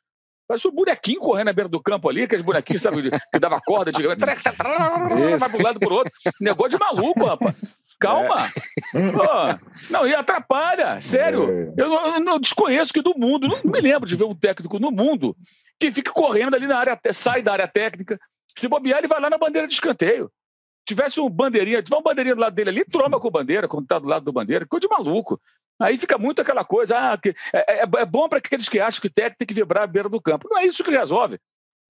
Parece um bonequinho correndo na beira do campo ali, aqueles bonequinhos, sabe, que dava corda, de... [laughs] vai para um lado para o outro. Negócio de maluco, rapaz. Calma. É. não, e atrapalha, sério. É. Eu, não, eu, não, desconheço que do mundo, não me lembro de ver um técnico no mundo que fica correndo ali na área, sai da área técnica. Se bobear, ele vai lá na bandeira de escanteio. Tivesse um bandeirinha, tiver um bandeirinha do lado dele ali, troma com a bandeira, quando está do lado do bandeira, coisa de maluco. Aí fica muito aquela coisa, ah, que é, é, é bom para aqueles que acham que o técnico tem que vibrar à beira do campo. Não é isso que resolve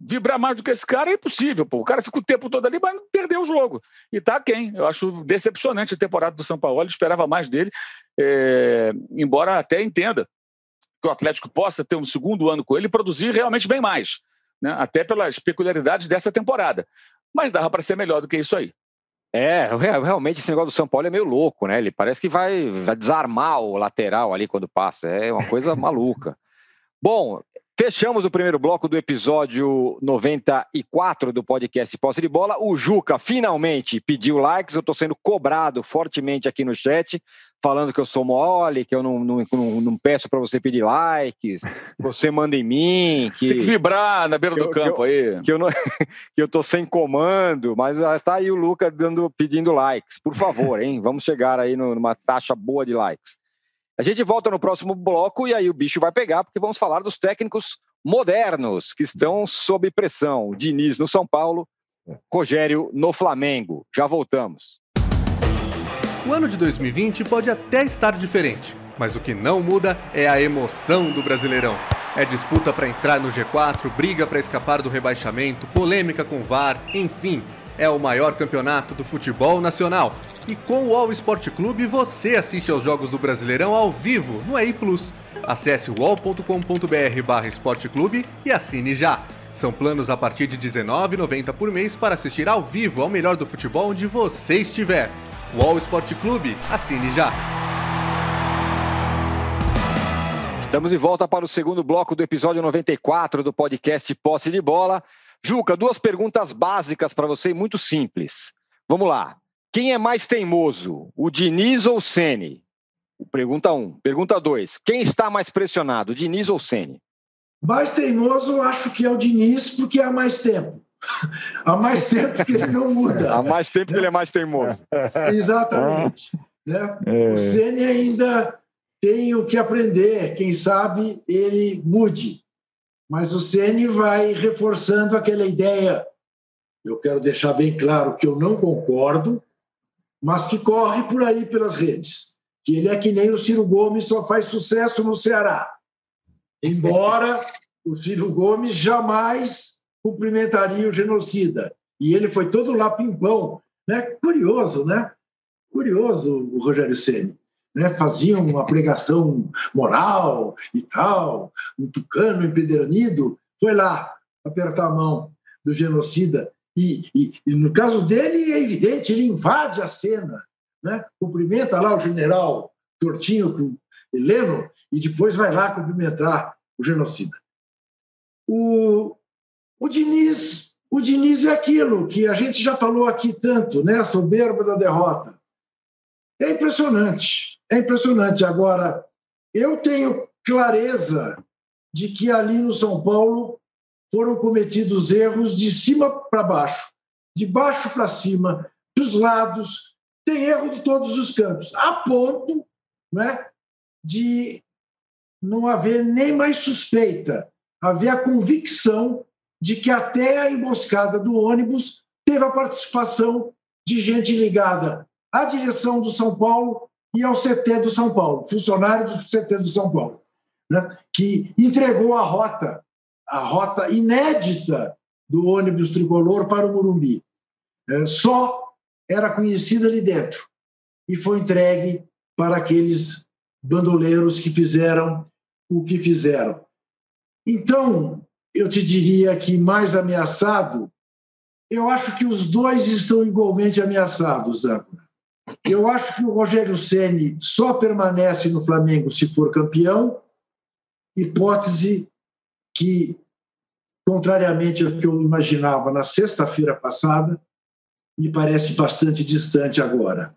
vibrar mais do que esse cara é impossível, pô. O cara fica o tempo todo ali, mas perdeu o jogo. E tá quem? Eu acho decepcionante a temporada do São Paulo, esperava mais dele, é... embora até entenda que o Atlético possa ter um segundo ano com ele e produzir realmente bem mais, né? até pelas peculiaridades dessa temporada. Mas dava para ser melhor do que isso aí. É, realmente esse negócio do São Paulo é meio louco, né? Ele parece que vai, vai desarmar o lateral ali quando passa. É uma coisa maluca. Bom, Fechamos o primeiro bloco do episódio 94 do podcast Posse de Bola. O Juca finalmente pediu likes. Eu estou sendo cobrado fortemente aqui no chat, falando que eu sou mole, que eu não, não, não, não peço para você pedir likes, você manda em mim. [laughs] Que, Tem que vibrar na beira do eu, campo eu, aí. Que eu, não, [laughs] que eu tô sem comando, mas tá aí o Luca dando, pedindo likes. Por favor, hein? Vamos chegar aí numa taxa boa de likes. A gente volta no próximo bloco e aí o bicho vai pegar, porque vamos falar dos técnicos modernos que estão sob pressão. Diniz no São Paulo, Rogério no Flamengo. Já voltamos. O ano de 2020 pode até estar diferente, mas o que não muda é a emoção do Brasileirão. É disputa para entrar no G4, briga para escapar do rebaixamento, polêmica com VAR, enfim é o maior campeonato do futebol nacional. E com o All Sport Clube você assiste aos jogos do Brasileirão ao vivo no EI Plus. Acesse wall.com.br esporteclube e assine já. São planos a partir de R$19,90 por mês para assistir ao vivo ao melhor do futebol onde você estiver. Wall Sport Clube, assine já. Estamos de volta para o segundo bloco do episódio 94 do podcast Posse de Bola. Juca, duas perguntas básicas para você, muito simples. Vamos lá. Quem é mais teimoso, o Diniz ou o Sene? Pergunta 1. Um. Pergunta 2. Quem está mais pressionado, Diniz ou Sene? Mais teimoso, acho que é o Diniz, porque há mais tempo. [laughs] há mais tempo que ele não muda. há mais tempo que ele é mais teimoso. [laughs] Exatamente. né? É. O Sene ainda tem o que aprender. Quem sabe ele mude. Mas o Ceni vai reforçando aquela ideia. Eu quero deixar bem claro que eu não concordo, mas que corre por aí pelas redes. Que ele é que nem o Ciro Gomes, só faz sucesso no Ceará. Embora [laughs] o Ciro Gomes jamais cumprimentaria o genocida. E ele foi todo lá pimpão. Né? Curioso, né? Curioso o Rogério Ceni né, faziam uma pregação moral e tal, um tucano empedernido, foi lá apertar a mão do genocida. E, e, e, no caso dele, é evidente, ele invade a cena, né, cumprimenta lá o general Tortinho com Heleno e depois vai lá cumprimentar o genocida. O, o Diniz, o Diniz é aquilo que a gente já falou aqui tanto, né, a soberba da derrota. É impressionante. É impressionante. Agora, eu tenho clareza de que ali no São Paulo foram cometidos erros de cima para baixo, de baixo para cima, dos lados, tem erro de todos os cantos, a ponto né, de não haver nem mais suspeita, haver a convicção de que até a emboscada do ônibus teve a participação de gente ligada à direção do São Paulo e ao CT do São Paulo, funcionário do CT do São Paulo, né, que entregou a rota, a rota inédita do ônibus tricolor para o Murumbi. É, só era conhecida ali dentro e foi entregue para aqueles bandoleiros que fizeram o que fizeram. Então, eu te diria que mais ameaçado, eu acho que os dois estão igualmente ameaçados, Âncora. Eu acho que o Rogério Ceni só permanece no Flamengo se for campeão, hipótese que, contrariamente ao que eu imaginava na sexta-feira passada, me parece bastante distante agora.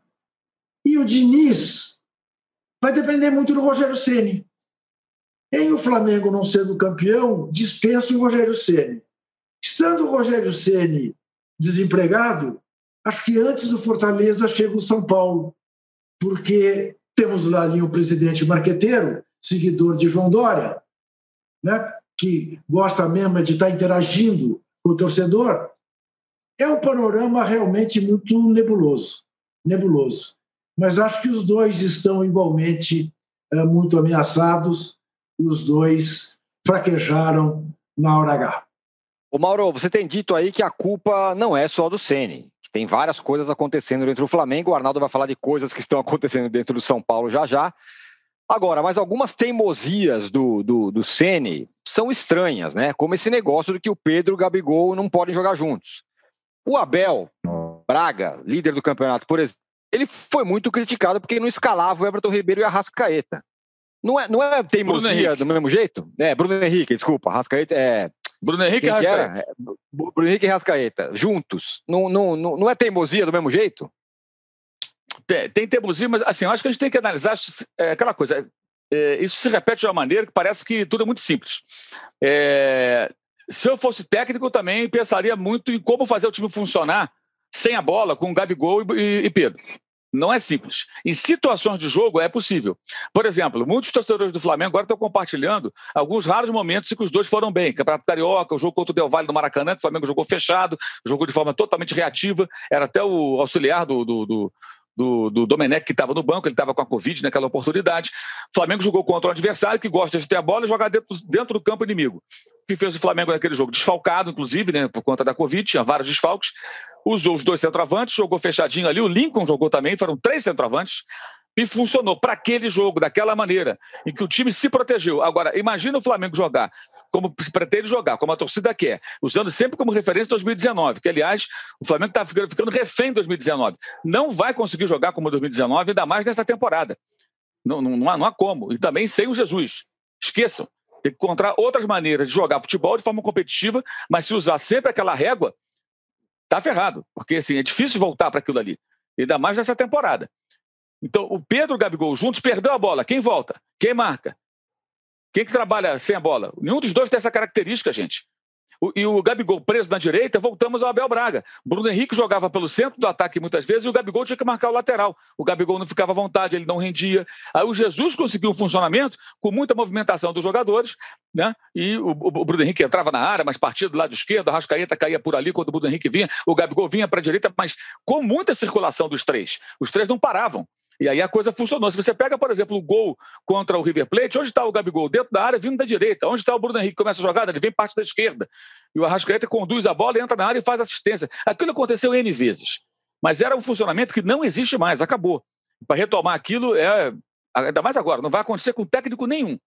E o Diniz vai depender muito do Rogério Ceni. Em o Flamengo não sendo campeão, dispensa o Rogério Ceni. Estando o Rogério Ceni desempregado, acho que antes do Fortaleza chega o São Paulo porque temos lá ali um presidente marqueteiro, seguidor de João Dória, né, que gosta mesmo de estar interagindo com o torcedor. É um panorama realmente muito nebuloso, nebuloso. Mas acho que os dois estão igualmente é, muito ameaçados, os dois fraquejaram na hora H. O Mauro, você tem dito aí que a culpa não é só do Ceni, tem várias coisas acontecendo dentro do Flamengo. O Arnaldo vai falar de coisas que estão acontecendo dentro do São Paulo já já. Agora, mas algumas teimosias do, do, do Ceni são estranhas, né? Como esse negócio de que o Pedro e o Gabigol não podem jogar juntos. O Abel Braga, líder do campeonato, por exemplo, ele foi muito criticado porque não escalava o Everton Ribeiro e a Rascaeta. Não é, não é teimosia do mesmo jeito? É, Bruno Henrique, desculpa. Rascaeta é. Bruno Henrique e Rascaeta. É, Bruno Henrique e Rascaeta, juntos. Não, não, não, não é teimosia do mesmo jeito? Tem, tem teimosia, mas assim, eu acho que a gente tem que analisar é, aquela coisa. É, isso se repete de uma maneira que parece que tudo é muito simples. É, se eu fosse técnico, também pensaria muito em como fazer o time funcionar sem a bola, com Gabigol e, e Pedro. Não é simples. Em situações de jogo é possível. Por exemplo, muitos torcedores do Flamengo agora estão compartilhando alguns raros momentos em que os dois foram bem. Campeonato Carioca, o jogo contra o Del Valle do Maracanã, que o Flamengo jogou fechado, jogou de forma totalmente reativa. Era até o auxiliar do, do, do do, do Domenech, que estava no banco, ele estava com a Covid naquela oportunidade. O Flamengo jogou contra um adversário que gosta de ter a bola e jogar dentro, dentro do campo inimigo. O que fez o Flamengo naquele jogo? Desfalcado, inclusive, né, por conta da Covid, tinha vários desfalques. Usou os dois centroavantes, jogou fechadinho ali. O Lincoln jogou também, foram três centroavantes e funcionou para aquele jogo, daquela maneira, em que o time se protegeu. Agora, imagina o Flamengo jogar como pretende jogar, como a torcida quer, usando sempre como referência 2019, que, aliás, o Flamengo está ficando, ficando refém em 2019. Não vai conseguir jogar como 2019, ainda mais nessa temporada. Não, não, não, há, não há como. E também sem o Jesus. Esqueçam. Tem que encontrar outras maneiras de jogar futebol de forma competitiva, mas se usar sempre aquela régua, tá ferrado. Porque assim, é difícil voltar para aquilo ali. Ainda mais nessa temporada. Então, o Pedro e o Gabigol juntos perdeu a bola. Quem volta? Quem marca? Quem que trabalha sem a bola? Nenhum dos dois tem essa característica, gente. O, e o Gabigol preso na direita, voltamos ao Abel Braga. Bruno Henrique jogava pelo centro do ataque muitas vezes e o Gabigol tinha que marcar o lateral. O Gabigol não ficava à vontade, ele não rendia. Aí o Jesus conseguiu um funcionamento com muita movimentação dos jogadores, né? E o, o, Bruno Henrique entrava na área, mas partia do lado esquerdo, a Rascaeta caía por ali quando o Bruno Henrique vinha, o Gabigol vinha para a direita, mas com muita circulação dos três. Os três não paravam. E aí a coisa funcionou. Se você pega, por exemplo, o gol contra o River Plate, onde está o Gabigol? Dentro da área, vindo da direita. Onde está o Bruno Henrique? Começa a jogada, ele vem parte da esquerda. E o Arrascaeta conduz a bola, entra na área e faz assistência. Aquilo aconteceu N vezes. Mas era um funcionamento que não existe mais, acabou. Para retomar aquilo, é ainda mais agora, não vai acontecer com técnico nenhum.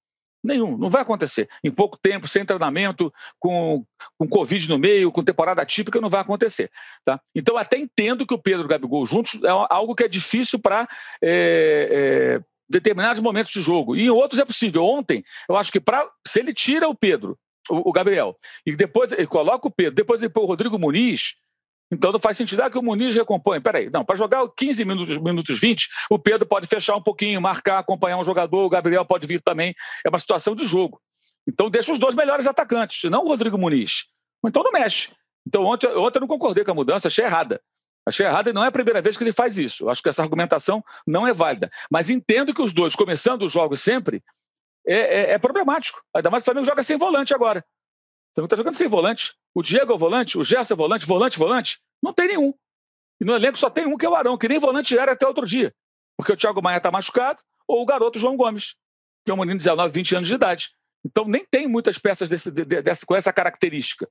Nenhum, não vai acontecer. Em pouco tempo, sem treinamento, com, com Covid no meio, com temporada típica, não vai acontecer. Tá? Então, até entendo que o Pedro e o Gabigol juntos é algo que é difícil para é, é, determinados momentos de jogo. E em outros é possível. Ontem, eu acho que pra, se ele tira o Pedro, o Gabriel, e depois ele coloca o Pedro, depois ele põe o Rodrigo Muniz, então não faz sentido ah, que o Muniz recompõe. Peraí, não, para jogar 15 minutos, minutos 20, o Pedro pode fechar um pouquinho, marcar, acompanhar um jogador, o Gabriel pode vir também. É uma situação de jogo. Então deixa os dois melhores atacantes, não o Rodrigo Muniz. Então não mexe. Então ontem, ontem eu não concordei com a mudança, achei errada. Achei errada e não é a primeira vez que ele faz isso. Acho que essa argumentação não é válida. Mas entendo que os dois, começando os jogos sempre, é, é, é problemático. Ainda mais o Flamengo joga sem volante agora. Então está jogando sem volante. O Diego é volante, o Gerson é volante, volante, volante. Não tem nenhum. E no elenco só tem um que é o Arão, que nem volante era até outro dia. Porque o Thiago Maia está machucado, ou o garoto João Gomes, que é um menino de 19, 20 anos de idade. Então nem tem muitas peças desse, com essa característica.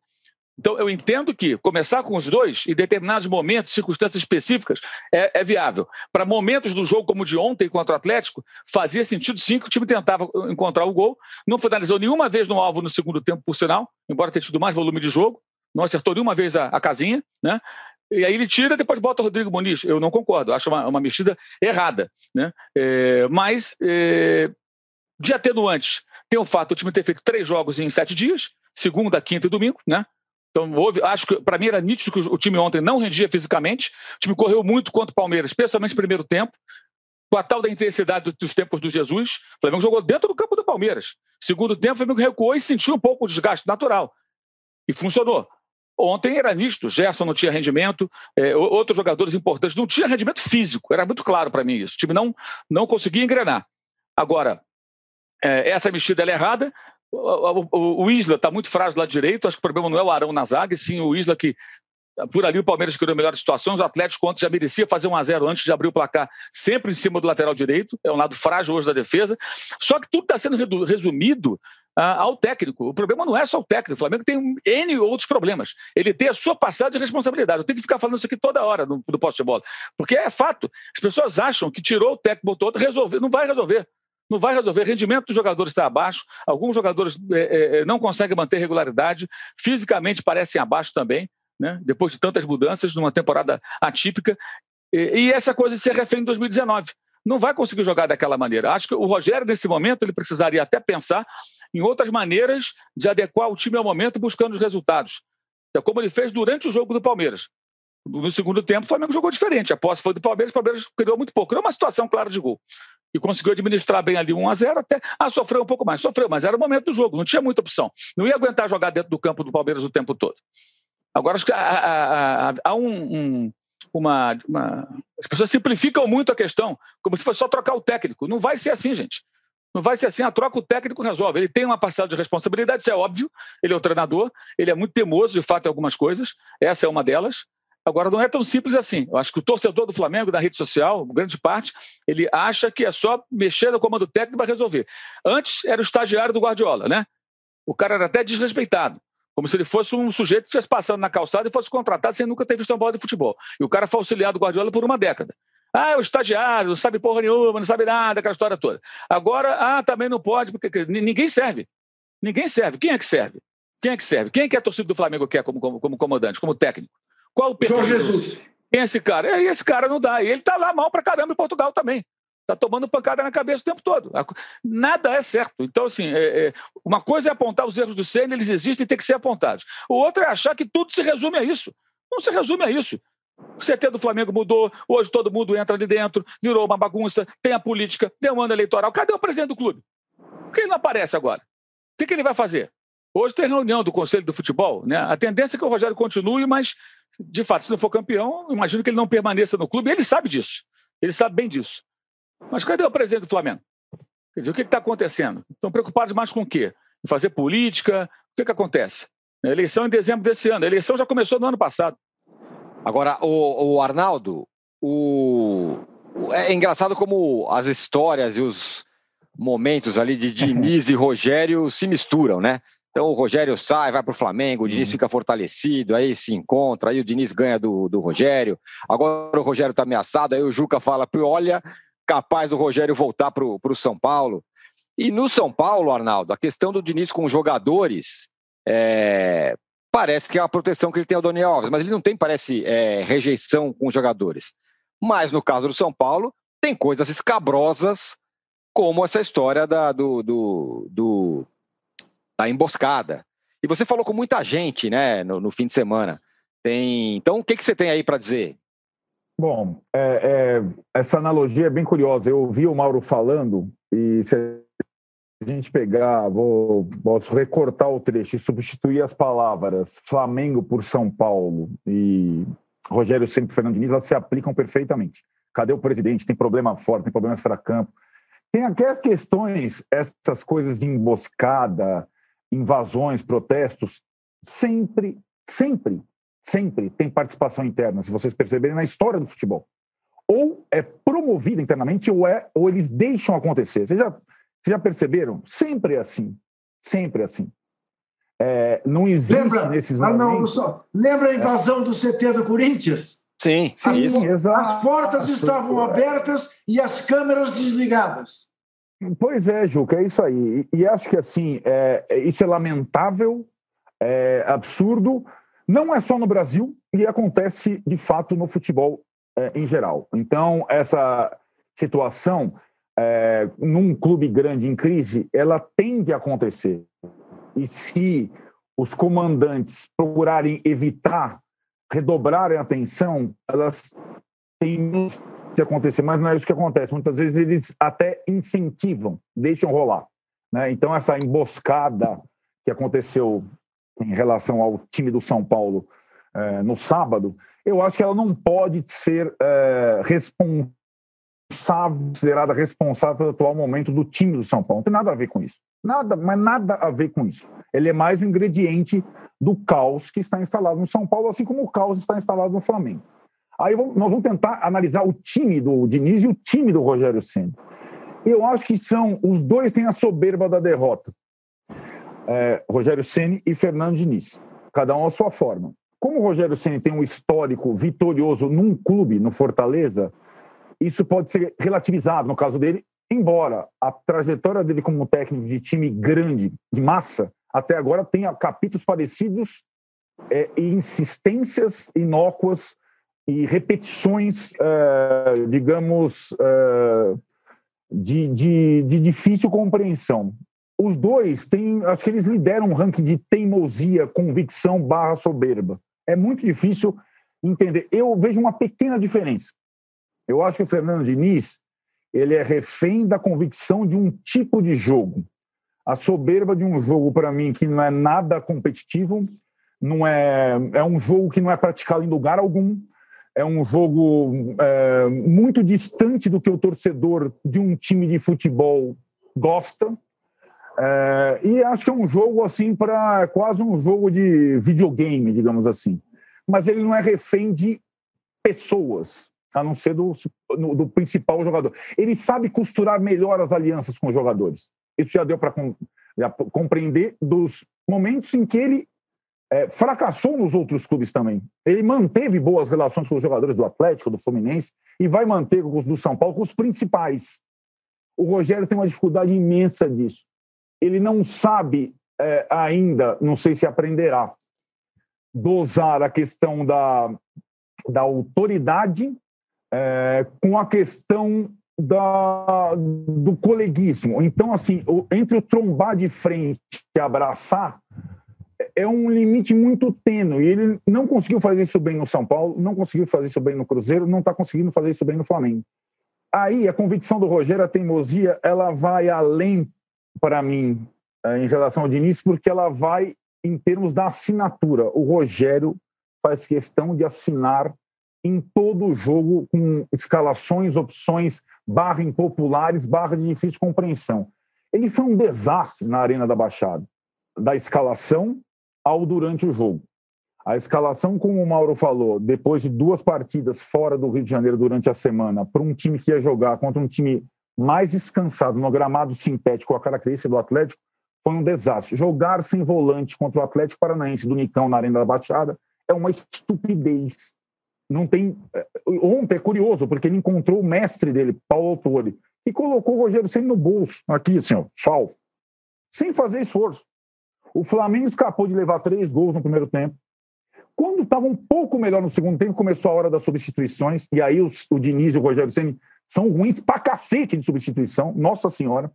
Então, eu entendo que começar com os dois, em determinados momentos, circunstâncias específicas, é, é viável. Para momentos do jogo, como o de ontem contra o Atlético, fazia sentido sim que o time tentava encontrar o gol. Não finalizou nenhuma vez no alvo no segundo tempo, por sinal, embora tenha tido mais volume de jogo. Não acertou nenhuma vez a, a casinha, né? E aí ele tira, depois bota o Rodrigo Muniz. Eu não concordo, acho uma, uma mexida errada. Né? É, mas, é, de atenuantes, tem o fato do time ter feito três jogos em sete dias, segunda, quinta e domingo, né? Então, houve, acho que para mim era nítido que o time ontem não rendia fisicamente. O time correu muito contra o Palmeiras, especialmente no primeiro tempo. Com a tal da intensidade dos tempos do Jesus, o Flamengo jogou dentro do campo do Palmeiras. Segundo tempo, o Flamengo recuou e sentiu um pouco o desgaste natural. E funcionou. Ontem era nisto, Gerson não tinha rendimento, é, outros jogadores importantes não tinham rendimento físico, era muito claro para mim isso. O time não, não conseguia engrenar. Agora, é, essa mexida é errada, o, o, o Isla está muito frágil lá direito, acho que o problema não é o Arão na zaga, sim o Isla que por ali o Palmeiras criou melhores situações, o Atlético ontem já merecia fazer um a 0 antes de abrir o placar, sempre em cima do lateral direito, é um lado frágil hoje da defesa, só que tudo está sendo resumido ah, ao técnico. O problema não é só o técnico, o Flamengo tem N outros problemas. Ele tem a sua passada de responsabilidade. Eu tenho que ficar falando isso aqui toda hora no, no poste de bola, porque é fato. As pessoas acham que tirou o técnico, botou outro, resolver. Não vai resolver não vai resolver. O rendimento dos jogadores está abaixo, alguns jogadores é, é, não conseguem manter regularidade, fisicamente parecem abaixo também né? depois de tantas mudanças, numa temporada atípica. E, e essa coisa de ser refém em 2019. Não vai conseguir jogar daquela maneira. Acho que o Rogério, nesse momento, ele precisaria até pensar em outras maneiras de adequar o time ao momento buscando os resultados. É como ele fez durante o jogo do Palmeiras. No segundo tempo, o Flamengo jogou diferente. A posse foi do Palmeiras, o Palmeiras criou muito pouco. Era uma situação clara de gol. E conseguiu administrar bem ali 1 a 0 até. Ah, sofreu um pouco mais, sofreu, mas era o momento do jogo, não tinha muita opção. Não ia aguentar jogar dentro do campo do Palmeiras o tempo todo. Agora, acho que há, há, há um, um, uma, uma, As pessoas simplificam muito a questão, como se fosse só trocar o técnico. Não vai ser assim, gente. Não vai ser assim, a troca o técnico resolve. Ele tem uma parcela de responsabilidade, isso é óbvio. Ele é o treinador, ele é muito teimoso, de fato, em algumas coisas. Essa é uma delas. Agora, não é tão simples assim. Eu acho que o torcedor do Flamengo, da rede social, grande parte, ele acha que é só mexer no comando técnico para resolver. Antes era o estagiário do Guardiola, né? O cara era até desrespeitado. Como se ele fosse um sujeito que estivesse passando na calçada e fosse contratado sem nunca ter visto uma bola de futebol. E o cara foi auxiliado do Guardiola por uma década. Ah, é o estagiário, não sabe porra nenhuma, não sabe nada, aquela história toda. Agora, ah, também não pode, porque ninguém serve. Ninguém serve. Quem é que serve? Quem é que serve? Quem é que a torcida do Flamengo quer como, como, como comandante, como técnico? Qual o perfil? Jorge Jesus. Quem é esse cara? E esse cara não dá. E ele tá lá mal pra caramba em Portugal também. Está tomando pancada na cabeça o tempo todo. Nada é certo. Então, assim, é, é, uma coisa é apontar os erros do Senna, eles existem e têm que ser apontados. O outro é achar que tudo se resume a isso. Não se resume a isso. O CT do Flamengo mudou, hoje todo mundo entra ali dentro, virou uma bagunça, tem a política, tem o ano eleitoral. Cadê o presidente do clube? Por que ele não aparece agora? O que, que ele vai fazer? Hoje tem reunião do Conselho do Futebol, né? A tendência é que o Rogério continue, mas, de fato, se não for campeão, imagino que ele não permaneça no clube. Ele sabe disso. Ele sabe bem disso. Mas cadê o presidente do Flamengo? Quer dizer, o que está acontecendo? Estão preocupados mais com o quê? Em fazer política? O que, que acontece? A eleição em dezembro desse ano. A eleição já começou no ano passado. Agora, o, o Arnaldo, o, é engraçado como as histórias e os momentos ali de [laughs] Diniz e Rogério se misturam, né? Então o Rogério sai, vai para o Flamengo, o Diniz uhum. fica fortalecido, aí se encontra, aí o Diniz ganha do, do Rogério. Agora o Rogério está ameaçado, aí o Juca fala: olha, capaz do Rogério voltar para o São Paulo. E no São Paulo, Arnaldo, a questão do Diniz com os jogadores é, parece que é a proteção que ele tem ao Daniel Alves, mas ele não tem, parece, é, rejeição com os jogadores. Mas no caso do São Paulo, tem coisas escabrosas, como essa história da, do, do, do da emboscada. E você falou com muita gente né, no, no fim de semana. Tem... Então, o que, que você tem aí para dizer? Bom, é, é, essa analogia é bem curiosa. Eu ouvi o Mauro falando, e se a gente pegar, vou, posso recortar o trecho e substituir as palavras Flamengo por São Paulo e Rogério sempre Fernando Diniz, elas se aplicam perfeitamente. Cadê o presidente? Tem problema fora, tem problema extra-campo. Tem aquelas questões, essas coisas de emboscada, invasões, protestos, sempre, sempre sempre tem participação interna, se vocês perceberem, na história do futebol. Ou é promovida internamente, ou, é, ou eles deixam acontecer. Vocês já, vocês já perceberam? Sempre é assim. Sempre é assim. É, não existe lembra, nesses momentos... Ah, não, só, lembra a invasão é. do CT do Corinthians? Sim, sim isso. Exato. As portas estavam abertas e as câmeras desligadas. Pois é, Juca, é isso aí. E, e acho que assim, é, isso é lamentável, é absurdo, não é só no Brasil e acontece de fato no futebol é, em geral. Então, essa situação é, num clube grande em crise, ela tende a acontecer. E se os comandantes procurarem evitar, redobrarem a atenção, elas têm de acontecer, mas não é isso que acontece. Muitas vezes eles até incentivam, deixam rolar. Né? Então, essa emboscada que aconteceu em relação ao time do São Paulo é, no sábado, eu acho que ela não pode ser é, responsável, considerada responsável pelo atual momento do time do São Paulo. Não tem nada a ver com isso. Nada, mas nada a ver com isso. Ele é mais um ingrediente do caos que está instalado no São Paulo, assim como o caos está instalado no Flamengo. Aí nós vamos tentar analisar o time do Diniz e o time do Rogério Senna. Eu acho que são os dois têm a soberba da derrota. É, Rogério Ceni e Fernando Diniz, cada um à sua forma. Como o Rogério Ceni tem um histórico vitorioso num clube, no Fortaleza, isso pode ser relativizado no caso dele, embora a trajetória dele como técnico de time grande, de massa, até agora tenha capítulos parecidos é, e insistências inócuas e repetições, é, digamos, é, de, de, de, difícil compreensão. Os dois têm, acho que eles lideram um ranking de teimosia, convicção barra soberba. É muito difícil entender. Eu vejo uma pequena diferença. Eu acho que o Fernando Diniz ele é refém da convicção de um tipo de jogo. A soberba de um jogo, para mim, que não é nada competitivo, não é, é um jogo que não é praticado em lugar algum, é um jogo é, muito distante do que o torcedor de um time de futebol gosta. É, e acho que é um jogo assim para quase um jogo de videogame, digamos assim. Mas ele não é refém de pessoas, a não ser do, do principal jogador. Ele sabe costurar melhor as alianças com os jogadores. Isso já deu para compreender dos momentos em que ele é, fracassou nos outros clubes também. Ele manteve boas relações com os jogadores do Atlético, do Fluminense, e vai manter com os do São Paulo, com os principais. O Rogério tem uma dificuldade imensa disso. Ele não sabe é, ainda, não sei se aprenderá, dosar a questão da, da autoridade é, com a questão da, do coleguismo. Então, assim, entre o trombar de frente e abraçar, é um limite muito tênue. Ele não conseguiu fazer isso bem no São Paulo, não conseguiu fazer isso bem no Cruzeiro, não está conseguindo fazer isso bem no Flamengo. Aí a convicção do Rogério, a teimosia, ela vai além, para mim, é, em relação ao Diniz, porque ela vai em termos da assinatura. O Rogério faz questão de assinar em todo o jogo com escalações, opções, barra impopulares, barra de difícil compreensão. Ele foi um desastre na Arena da Baixada, da escalação ao durante o jogo. A escalação, como o Mauro falou, depois de duas partidas fora do Rio de Janeiro durante a semana, para um time que ia jogar contra um time mais descansado no gramado sintético, a característica do Atlético, foi um desastre. Jogar sem volante contra o Atlético Paranaense do Nicão na Arena da Baixada é uma estupidez não tem. É, ontem é curioso, porque ele encontrou o mestre dele, Paulo Autori, e colocou o Rogério Senna no bolso, aqui, ó, salvo, sem fazer esforço. O Flamengo escapou de levar três gols no primeiro tempo. Quando estava um pouco melhor no segundo tempo, começou a hora das substituições, e aí os, o Diniz e o Rogério Senna são ruins pra cacete de substituição, nossa senhora.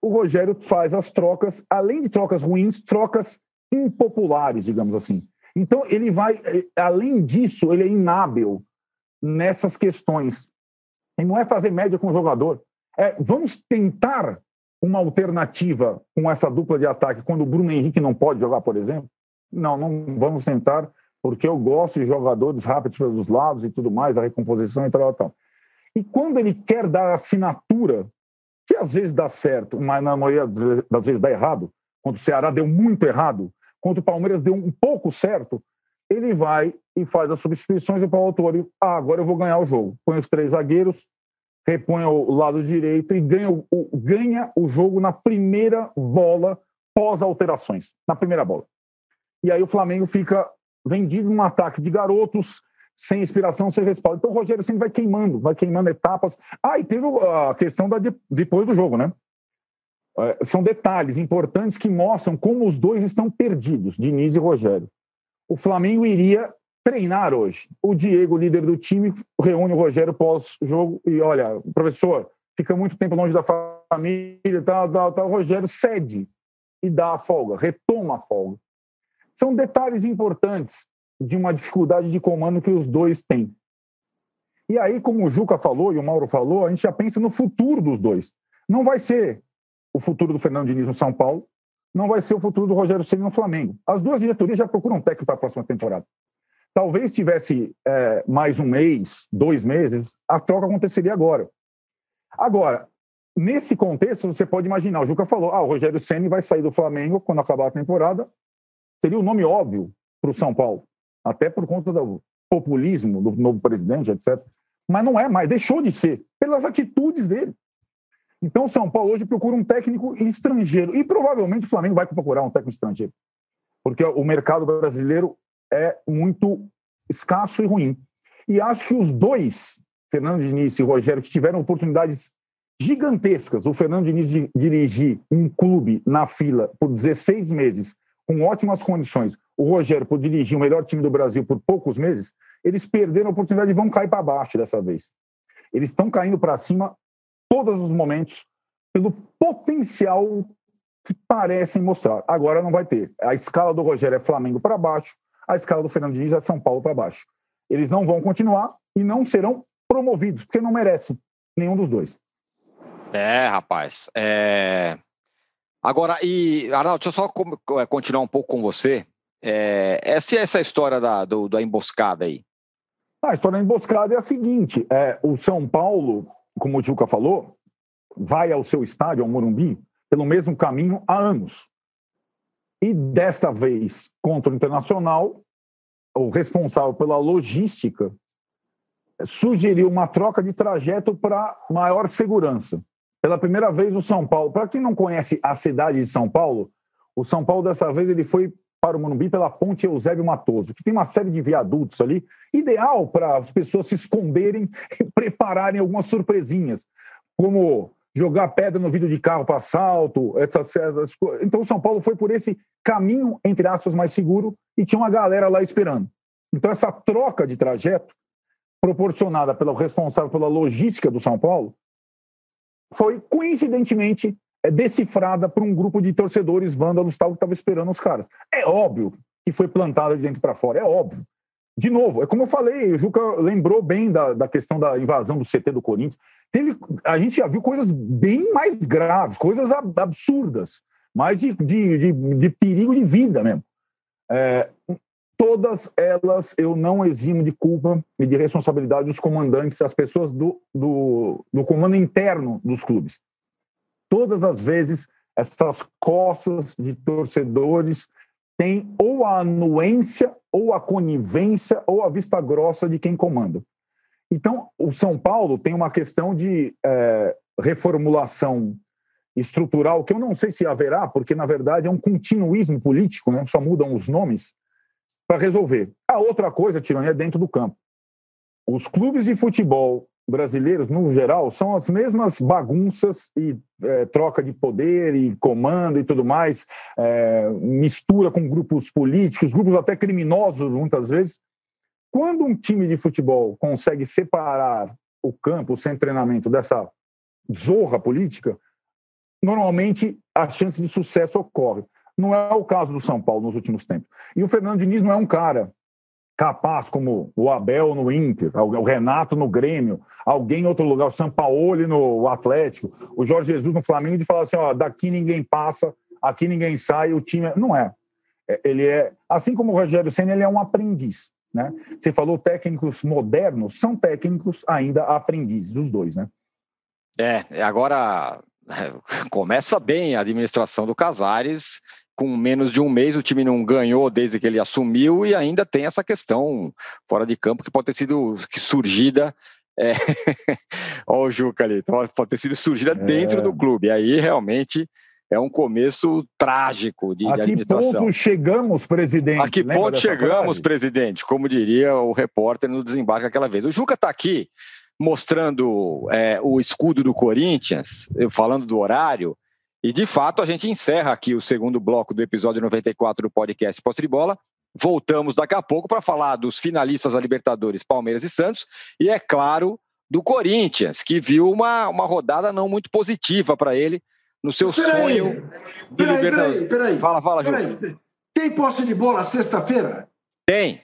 O Rogério faz as trocas, além de trocas ruins, trocas impopulares, digamos assim. Então, ele vai, eh, além disso, ele é inábil nessas questões. E não é fazer média com o jogador. É, vamos tentar uma alternativa com essa dupla de ataque quando o Bruno Henrique não pode jogar, por exemplo? Não, não vamos tentar, porque eu gosto de jogadores rápidos pelos lados e tudo mais, a recomposição e tal, tal. E quando ele quer dar assinatura, que às vezes dá certo, mas na maioria das vezes dá errado, quando o Ceará deu muito errado, quando o Palmeiras deu um pouco certo, ele vai e faz as substituições e o Paulo Autori, ah, agora eu vou ganhar o jogo. Põe os três zagueiros, repõe o lado direito e ganha o, ganha o jogo na primeira bola pós-alterações, na primeira bola. E aí o Flamengo fica vendido num ataque de garotos, sem inspiração, sem respaldo. Então o Rogério sempre vai queimando, vai queimando etapas. Ah, e teve a questão da de, depois do jogo, né? É, são detalhes importantes que mostram como os dois estão perdidos, Diniz e Rogério. O Flamengo iria treinar hoje. O Diego, líder do time, reúne o Rogério pós-jogo e olha, professor, fica muito tempo longe da família, tal, tal, tal. O Rogério cede e dá a folga, retoma a folga. São detalhes importantes de uma dificuldade de comando que os dois têm. E aí, como o Juca falou e o Mauro falou, a gente já pensa no futuro dos dois. Não vai ser o futuro do Fernando Diniz no São Paulo, não vai ser o futuro do Rogério Ceni no Flamengo. As duas diretorias já procuram técnico para a próxima temporada. Talvez tivesse é, mais um mês, dois meses, a troca aconteceria agora. Agora, nesse contexto, você pode imaginar, o Juca falou, ah, o Rogério Ceni vai sair do Flamengo quando acabar a temporada, seria o um nome óbvio para o São Paulo, até por conta do populismo do novo presidente, etc. Mas não é mais, deixou de ser, pelas atitudes dele. Então, o São Paulo hoje procura um técnico estrangeiro. E provavelmente o Flamengo vai procurar um técnico estrangeiro. Porque o mercado brasileiro é muito escasso e ruim. E acho que os dois, Fernando Diniz e Rogério, que tiveram oportunidades gigantescas, o Fernando Diniz de dirigir um clube na fila por 16 meses, com ótimas condições, o Rogério por dirigir o melhor time do Brasil por poucos meses, eles perderam a oportunidade e vão cair para baixo dessa vez. Eles estão caindo para cima todos os momentos pelo potencial que parecem mostrar. Agora não vai ter. A escala do Rogério é Flamengo para baixo, a escala do Fernando Diniz é São Paulo para baixo. Eles não vão continuar e não serão promovidos, porque não merecem nenhum dos dois. É, rapaz. É... Agora, e Arnaldo, deixa eu só é, continuar um pouco com você. É, essa, essa história da, do, da emboscada aí? Ah, a história da emboscada é a seguinte: é, o São Paulo, como o Juca falou, vai ao seu estádio, ao Morumbi, pelo mesmo caminho há anos. E desta vez, contra o Internacional, o responsável pela logística sugeriu uma troca de trajeto para maior segurança. Pela primeira vez, o São Paulo. Para quem não conhece a cidade de São Paulo, o São Paulo dessa vez ele foi para o Morumbi pela ponte Eusébio Matoso, que tem uma série de viadutos ali, ideal para as pessoas se esconderem e prepararem algumas surpresinhas, como jogar pedra no vidro de carro para assalto, essas, essas coisas. Então, São Paulo foi por esse caminho, entre aspas, mais seguro e tinha uma galera lá esperando. Então, essa troca de trajeto, proporcionada pelo responsável pela logística do São Paulo, foi coincidentemente é, decifrada por um grupo de torcedores vândalos tal que estava esperando os caras. É óbvio que foi plantada de dentro para fora, é óbvio. De novo, é como eu falei, o Juca lembrou bem da, da questão da invasão do CT do Corinthians. Teve, a gente já viu coisas bem mais graves, coisas absurdas, mais de, de, de, de perigo de vida mesmo. É, todas elas eu não eximo de culpa e de responsabilidade dos comandantes, as pessoas do, do, do comando interno dos clubes. Todas as vezes, essas costas de torcedores tem ou a anuência, ou a conivência, ou a vista grossa de quem comanda. Então, o São Paulo tem uma questão de é, reformulação estrutural que eu não sei se haverá, porque na verdade é um continuismo político, né? só mudam os nomes para resolver. A outra coisa, Tironi, é dentro do campo. Os clubes de futebol brasileiros, no geral, são as mesmas bagunças e é, troca de poder e comando e tudo mais, é, mistura com grupos políticos, grupos até criminosos, muitas vezes. Quando um time de futebol consegue separar o campo, sem treinamento, dessa zorra política, normalmente a chance de sucesso ocorre. Não é o caso do São Paulo nos últimos tempos. E o Fernando Diniz não é um cara capaz como o Abel no Inter, o Renato no Grêmio, alguém em outro lugar, o Sampaoli no Atlético, o Jorge Jesus no Flamengo, de falar assim, ó, daqui ninguém passa, aqui ninguém sai, o time... É... Não é. é. Ele é... Assim como o Rogério Senna, ele é um aprendiz, né? Você falou técnicos modernos, são técnicos ainda aprendizes, os dois, né? É, agora [laughs] começa bem a administração do Casares, com menos de um mês o time não ganhou desde que ele assumiu e ainda tem essa questão fora de campo que pode ter sido que surgida é... [laughs] Olha o Juca ali, então, pode ter sido surgida é. dentro do clube. Aí realmente é um começo trágico de, a de administração. A que ponto chegamos, presidente? A que ponto chegamos, frase? presidente? Como diria o repórter no desembarque aquela vez. O Juca está aqui mostrando é, o escudo do Corinthians, falando do horário, e de fato a gente encerra aqui o segundo bloco do episódio 94 do podcast Posse de Bola. Voltamos daqui a pouco para falar dos finalistas da Libertadores, Palmeiras e Santos, e é claro, do Corinthians, que viu uma, uma rodada não muito positiva para ele no seu sonho aí. de peraí, Libertadores. Peraí, peraí, fala, fala, peraí. Tem posse de bola sexta-feira? Tem.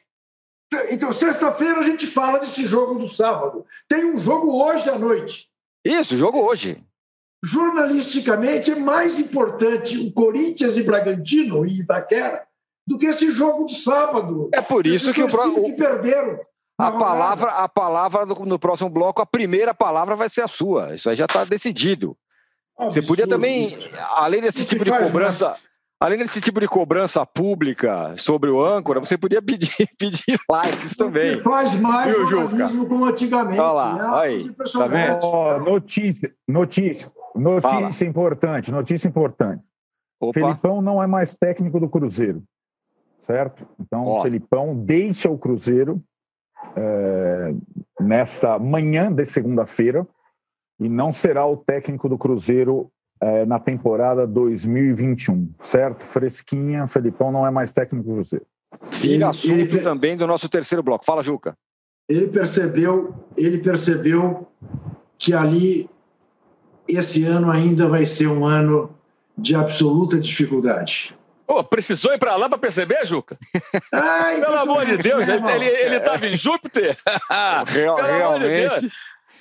Então, sexta-feira a gente fala desse jogo do sábado. Tem um jogo hoje à noite. Isso, jogo hoje. Jornalisticamente é mais importante o Corinthians e Bragantino e Itaquera do que esse jogo do sábado. É por isso que o, pro... que perderam. A palavra, a palavra no próximo bloco, a primeira palavra vai ser a sua. Isso aí já está decidido. Absurdo, Você podia também, isso. além desse tipo de cobrança, mais. além desse tipo de cobrança pública sobre o âncora, você podia pedir, [laughs] pedir likes também. Você faz mais Viu, jornalismo como antigamente. Olha lá, né? aí, tá vendo? Oh, notícia, notícia, notícia Fala. importante, notícia importante. Opa. Felipão não é mais técnico do Cruzeiro, certo? Então, o Felipão deixa o Cruzeiro é, nessa manhã de segunda-feira e não será o técnico do Cruzeiro é, na temporada 2021, certo? Fresquinha, Felipão não é mais técnico do Cruzeiro. Vira assunto ele, também do nosso terceiro bloco. Fala, Juca. Ele percebeu, ele percebeu que ali esse ano ainda vai ser um ano de absoluta dificuldade. Pô, precisou ir para lá para perceber, Juca? Ai, Pelo amor de Deus, ele estava em Júpiter? Real, Pelo realmente. De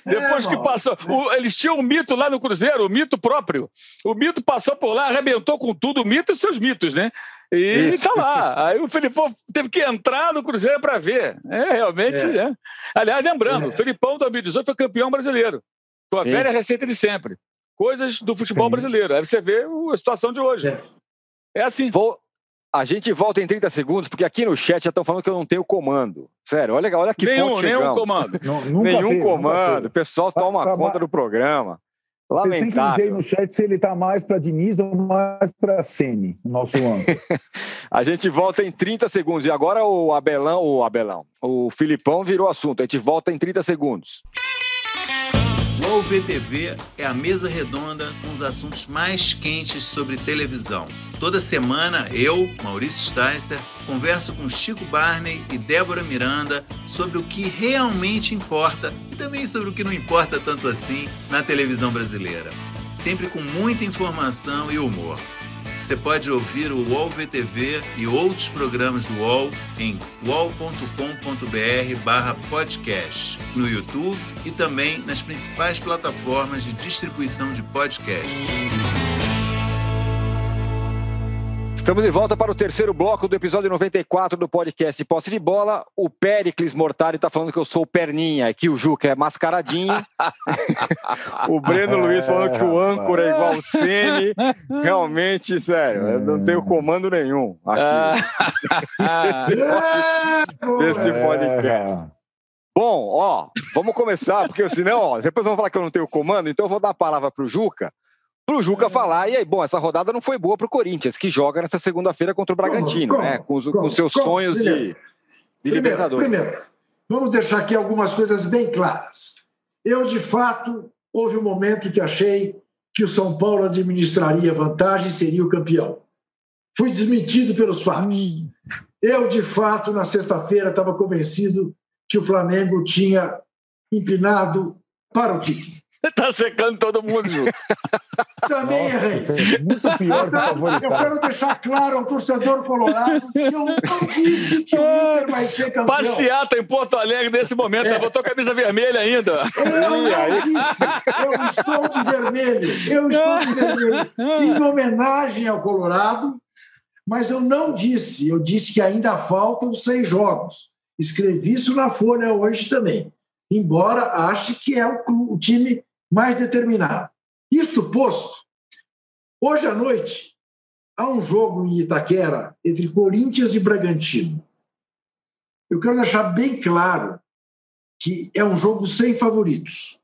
depois é, que passou. O, eles tinham um mito lá no Cruzeiro, o mito próprio. O mito passou por lá, arrebentou com tudo, o mito e seus mitos, né? E Isso. tá lá. Aí o Felipão teve que entrar no Cruzeiro para ver. É, realmente. É. É. Aliás, lembrando, o é. Felipão 2018 foi campeão brasileiro. Com a Sim. velha receita de sempre. Coisas do futebol Sim. brasileiro. Aí você vê a situação de hoje. É. É assim. Vou, a gente volta em 30 segundos, porque aqui no chat já estão falando que eu não tenho comando. Sério, olha, olha que nenhum, ponto Nenhum comando. Não, nenhum teve, comando. O pessoal toma tá, conta do programa. Lamentável. Você tem que dizer no chat se ele está mais para Diniz ou mais para Sene, nosso ano. [laughs] a gente volta em 30 segundos. E agora o Abelão, o Abelão, o Filipão virou assunto. A gente volta em 30 segundos. O VTV é a mesa redonda com os assuntos mais quentes sobre televisão. Toda semana eu, Maurício Sticer, converso com Chico Barney e Débora Miranda sobre o que realmente importa e também sobre o que não importa tanto assim na televisão brasileira. Sempre com muita informação e humor. Você pode ouvir o UOL VTV e outros programas do UOL em uol.com.br/podcast, no YouTube e também nas principais plataformas de distribuição de podcast. Estamos de volta para o terceiro bloco do episódio 94 do podcast Posse de Bola. O Pericles Mortari está falando que eu sou perninha, aqui o Juca é mascaradinho. [laughs] o Breno Luiz falando que o âncora é igual o Sene. Realmente, sério, eu não tenho comando nenhum aqui. desse, podcast. Bom, ó, vamos começar, porque senão, ó, depois vão falar que eu não tenho comando, então eu vou dar a palavra para o Juca para o Juca é. falar. E aí, bom, essa rodada não foi boa para o Corinthians, que joga nessa segunda-feira contra o Bragantino, como, né? Com, os, com seus como, sonhos primeiro, de, de primeiro, Libertadores. Primeiro, vamos deixar aqui algumas coisas bem claras. Eu, de fato, houve um momento que achei que o São Paulo administraria vantagem e seria o campeão. Fui desmentido pelos fatos. Hum. Eu, de fato, na sexta-feira, estava convencido que o Flamengo tinha empinado para o título. [laughs] tá secando todo mundo, Ju. [laughs] Também errei. É muito pior que Eu quero deixar claro ao torcedor colorado que eu não disse que o Inter vai ser campeão. Passeata em Porto Alegre nesse momento, é. botou camisa vermelha ainda. Eu não disse, eu estou de vermelho, eu estou de vermelho. Em homenagem ao Colorado, mas eu não disse, eu disse que ainda faltam seis jogos. Escrevi isso na Folha hoje também embora ache que é o, time mais determinado. Isto posto, hoje à noite há um jogo em Itaquera entre Corinthians e Bragantino. Eu quero deixar bem claro que é um jogo sem favoritos.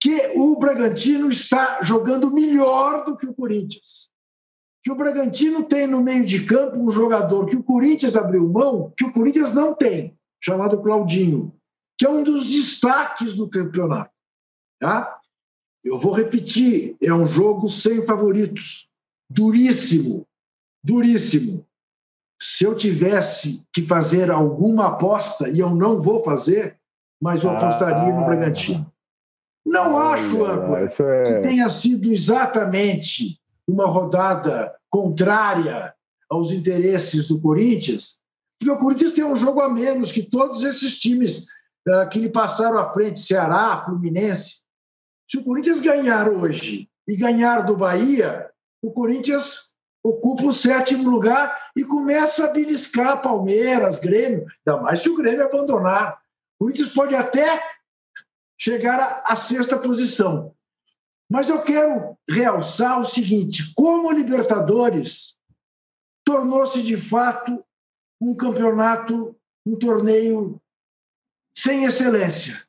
Que o Bragantino está jogando melhor do que o Corinthians. Que o Bragantino tem no meio de campo um jogador que o Corinthians abriu mão, que o Corinthians não tem, chamado Claudinho, que é um dos destaques do campeonato. Tá? Eu vou repetir: é um jogo sem favoritos. Duríssimo, duríssimo. Se eu tivesse que fazer alguma aposta, e eu não vou fazer, mas eu apostaria no Bragantino. Não acho, Âncora, é... que tenha sido exatamente uma rodada contrária aos interesses do Corinthians, porque o Corinthians tem um jogo a menos que todos esses times uh, que lhe passaram à frente, Ceará, Fluminense. Se o Corinthians ganhar hoje e ganhar do Bahia, o Corinthians ocupa o sétimo lugar e começa a beliscar Palmeiras, Grêmio, ainda mais se o Grêmio abandonar. O Corinthians pode até chegar à sexta posição. Mas eu quero realçar o seguinte: como a Libertadores tornou-se de fato um campeonato, um torneio sem excelência.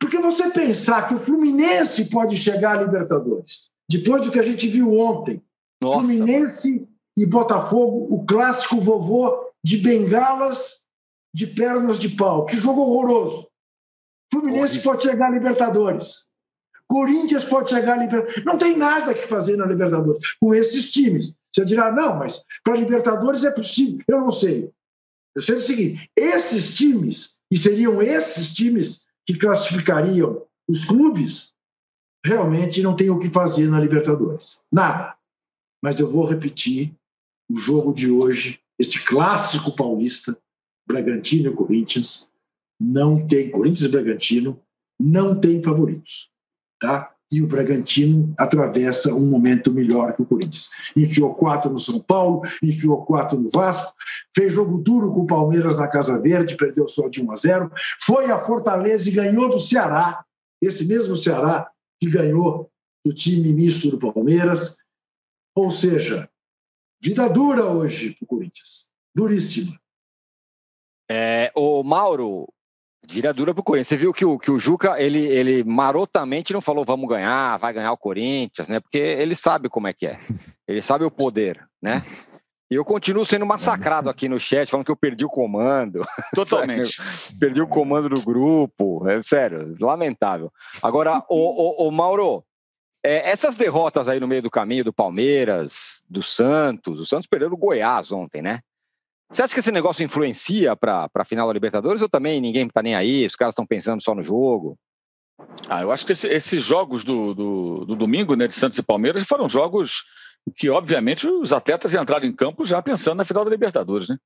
Porque você pensar que o Fluminense pode chegar à Libertadores, depois do que a gente viu ontem, Nossa. Fluminense e Botafogo, o clássico vovô de bengalas de pernas de pau. Que jogo horroroso. Fluminense pode chegar à Libertadores. Corinthians pode chegar à Libertadores. Não tem nada que fazer na Libertadores com esses times. Você dirá, não, mas para Libertadores é possível. Eu não sei. Eu sei o seguinte: esses times, e seriam esses times que classificariam os clubes, realmente não tem o que fazer na Libertadores. Nada. Mas eu vou repetir o jogo de hoje, este clássico paulista, Bragantino e Corinthians, não tem, Corinthians e Bragantino, não tem favoritos. Tá? E o Bragantino atravessa um momento melhor que o Corinthians. Enfiou quatro no São Paulo, enfiou quatro no Vasco, fez jogo duro com o Palmeiras na Casa Verde, perdeu só de 1 a 0. Foi a Fortaleza e ganhou do Ceará, esse mesmo Ceará que ganhou do time misto do Palmeiras. Ou seja, vida dura hoje para o Corinthians. Duríssima. É, o Mauro, Vira dura pro Corinthians. Você viu que o, que o Juca, ele, ele marotamente não falou vamos ganhar, vai ganhar o Corinthians, né? Porque ele sabe como é que é. Ele sabe o poder, né? E eu continuo sendo massacrado aqui no chat, falando que eu perdi o comando. [laughs] Totalmente. [laughs] perdi o comando do grupo. É sério, lamentável. Agora, [laughs] o, o, o Mauro, é, essas derrotas aí no meio do caminho do Palmeiras, do Santos, o Santos perdeu o Goiás ontem, né? Você acha que esse negócio influencia para a final da Libertadores ou também ninguém está nem aí? Os caras estão pensando só no jogo? Ah, eu acho que esse, esses jogos do, do, do, domingo, né, de Santos e Palmeiras, foram jogos que, obviamente, os atletas entraram em campo já pensando na final da Libertadores, né?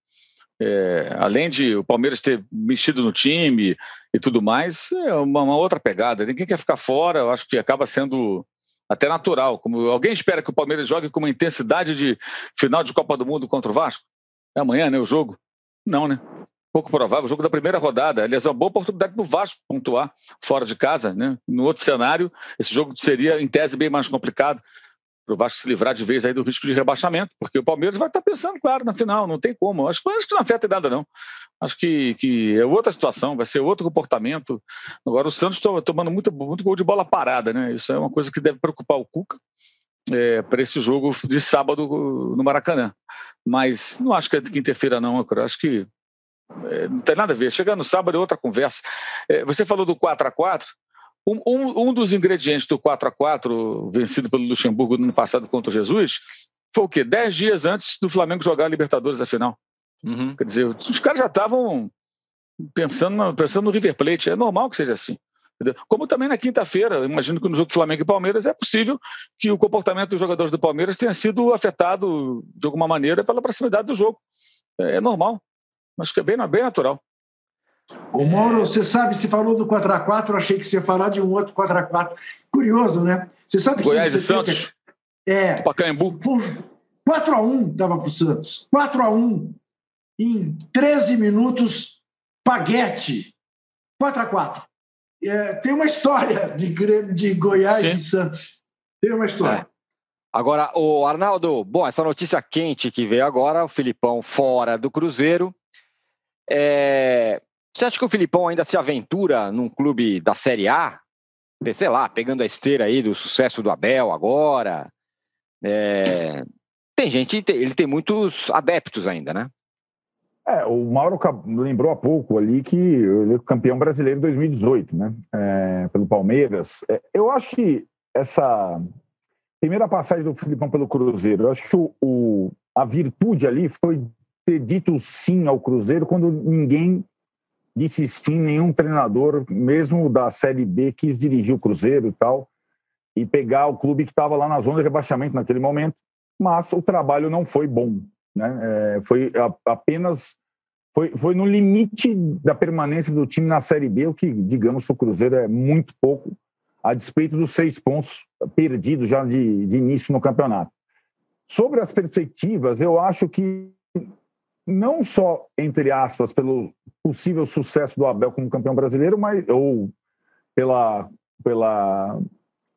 É, além de o Palmeiras ter mexido no time e tudo mais, é uma, uma, outra pegada. Ninguém quer ficar fora, eu acho que acaba sendo até natural. Como alguém espera que o Palmeiras jogue com uma intensidade de final de Copa do Mundo contra o Vasco? É amanhã, né? O jogo? Não, né? Pouco provável. O jogo da primeira rodada. Aliás, é uma boa oportunidade para o Vasco pontuar fora de casa, né? No outro cenário, esse jogo seria, em tese, bem mais complicado para o Vasco se livrar de vez aí do risco de rebaixamento, porque o Palmeiras vai estar pensando, claro, na final, não tem como. Acho, acho que não afeta nada, não. Acho que, que é outra situação, vai ser outro comportamento. Agora, o Santos está tomando muito, muito gol de bola parada, né? Isso é uma coisa que deve preocupar o Cuca é, para esse jogo de sábado no Maracanã. Mas não acho que, que interfira, não, eu acho que é, não tem nada a ver. Chegar no sábado é outra conversa. É, você falou do 4 a 4 um, um, um, dos ingredientes do 4 a 4 vencido pelo Luxemburgo no ano passado contra o Jesus foi o quê? Dez dias antes do Flamengo jogar a Libertadores a final. Uhum. Quer dizer, os caras já estavam pensando, pensando no River Plate. É normal que seja assim. Como também na quinta-feira, imagino que no jogo Flamengo e Palmeiras é possível que o comportamento dos jogadores do Palmeiras tenha sido afetado de alguma maneira pela proximidade do jogo. É, é normal. Acho que é bem, bem natural. Ô Mauro, você sabe, se falou do 4x4, eu achei que você ia falar de um outro 4x4. Curioso, né? Você sabe Goiás e Santos? É. Pacaembu. 4x1 estava para o Santos. 4x1 em 13 minutos, Paguete. 4x4 é, tem uma história de, de Goiás Sim. e Santos. Tem uma história. É. Agora, o Arnaldo, bom, essa notícia quente que veio agora, o Filipão fora do Cruzeiro. É... Você acha que o Filipão ainda se aventura num clube da Série A? Sei lá, pegando a esteira aí do sucesso do Abel agora. É... Tem gente, ele tem muitos adeptos ainda, né? É, o Mauro lembrou há pouco ali que ele é campeão brasileiro em 2018, né? É, pelo Palmeiras. É, eu acho que essa primeira passagem do Filipão pelo Cruzeiro, eu acho que o, o, a virtude ali foi ter dito sim ao Cruzeiro quando ninguém disse sim, nenhum treinador, mesmo da Série B, quis dirigir o Cruzeiro e tal, e pegar o clube que estava lá na zona de rebaixamento naquele momento, mas o trabalho não foi bom. Né? É, foi apenas foi, foi no limite da permanência do time na Série B, o que, digamos, para o Cruzeiro é muito pouco. a despeito dos seis pontos perdidos já de, de início no campeonato. Sobre as perspectivas, eu acho que não só, entre aspas, pelo possível sucesso do Abel como campeão brasileiro, mas ou pela, pela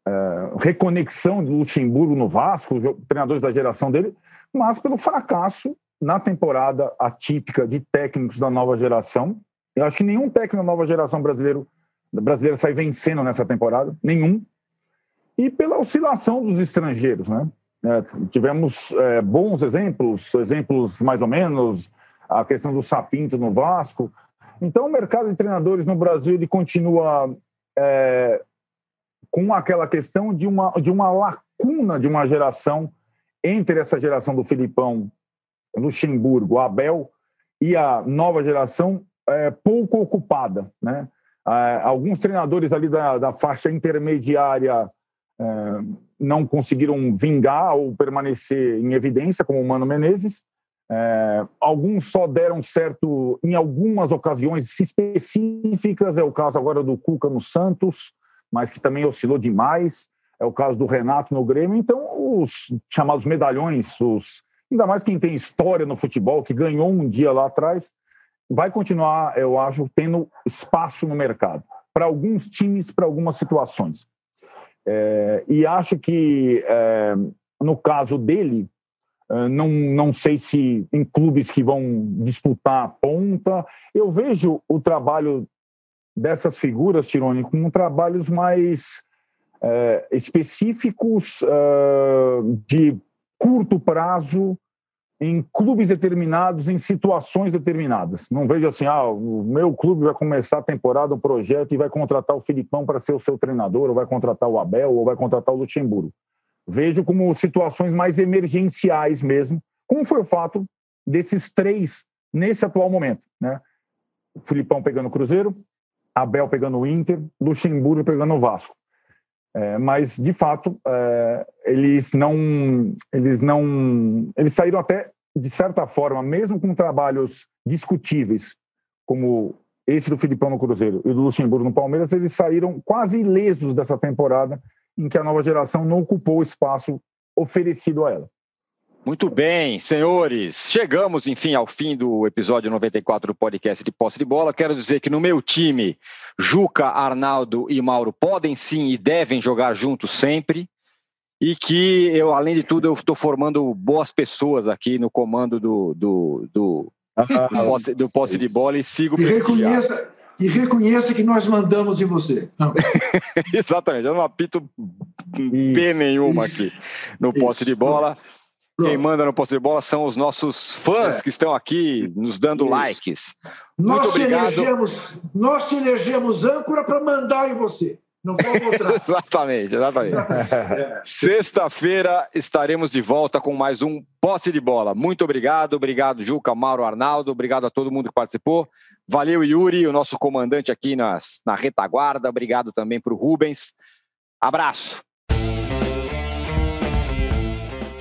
é, reconexão do Luxemburgo no Vasco, treinadores da geração dele, mas pelo fracasso na temporada atípica de técnicos da nova geração. Eu acho que nenhum técnico da nova geração brasileiro, brasileira sai vencendo nessa temporada, nenhum. E pela oscilação dos estrangeiros, né? É, tivemos é, bons exemplos, exemplos mais ou menos, a questão do Sapinto no Vasco. Então, o mercado de treinadores no Brasil ele continua é, com aquela questão de uma, de uma lacuna de uma geração entre essa geração do Filipão, Luxemburgo, Abel e a nova geração é, pouco ocupada. Né? É, alguns treinadores ali da, da faixa intermediária é, não conseguiram vingar ou permanecer em evidência, como o Mano Menezes. É, alguns só deram certo em algumas ocasiões específicas, é o caso agora do Cuca no Santos, mas que também oscilou demais, é o caso do Renato no Grêmio. Então, os chamados medalhões, os, ainda mais quem tem história no futebol, que ganhou um dia lá atrás, vai continuar, eu acho, tendo espaço no mercado, para alguns times, para algumas situações. É, e acho que, é, no caso dele, é, não, não sei se em clubes que vão disputar a ponta, eu vejo o trabalho dessas figuras, Tirone, como trabalhos mais específicos é, de curto prazo em clubes determinados, em situações determinadas. Não vejo assim, ah, o meu clube vai começar a temporada, um projeto e vai contratar o Filipão para ser o seu treinador, ou vai contratar o Abel, ou vai contratar o Luxemburgo. Vejo como situações mais emergenciais mesmo, como foi o fato desses três nesse atual momento. Né? O Filipão pegando o Cruzeiro, Abel pegando o Inter, Luxemburgo pegando o Vasco. É, mas de fato é, eles não eles não eles saíram até de certa forma mesmo com trabalhos discutíveis como esse do Filipão no Cruzeiro e do Luxemburgo no Palmeiras eles saíram quase ilesos dessa temporada em que a nova geração não ocupou o espaço oferecido a ela muito bem, senhores. Chegamos, enfim, ao fim do episódio 94 do podcast de posse de bola. Quero dizer que no meu time, Juca, Arnaldo e Mauro podem sim e devem jogar juntos sempre. E que eu, além de tudo, eu estou formando boas pessoas aqui no comando do, do, do, ah, do, posse, do posse de bola e sigo e reconheça, e reconheça que nós mandamos em você. [laughs] Exatamente, eu não apito P nenhuma aqui no posse de bola. Quem manda no posto de bola são os nossos fãs é. que estão aqui nos dando Isso. likes. Nós Muito obrigado. Te elegemos, nós te elegemos âncora para mandar em você. Não foi [laughs] exatamente, exatamente. É. Sexta-feira estaremos de volta com mais um Posse de Bola. Muito obrigado, obrigado, Juca, Mauro, Arnaldo, obrigado a todo mundo que participou. Valeu, Yuri, o nosso comandante aqui nas, na retaguarda. Obrigado também para o Rubens. Abraço.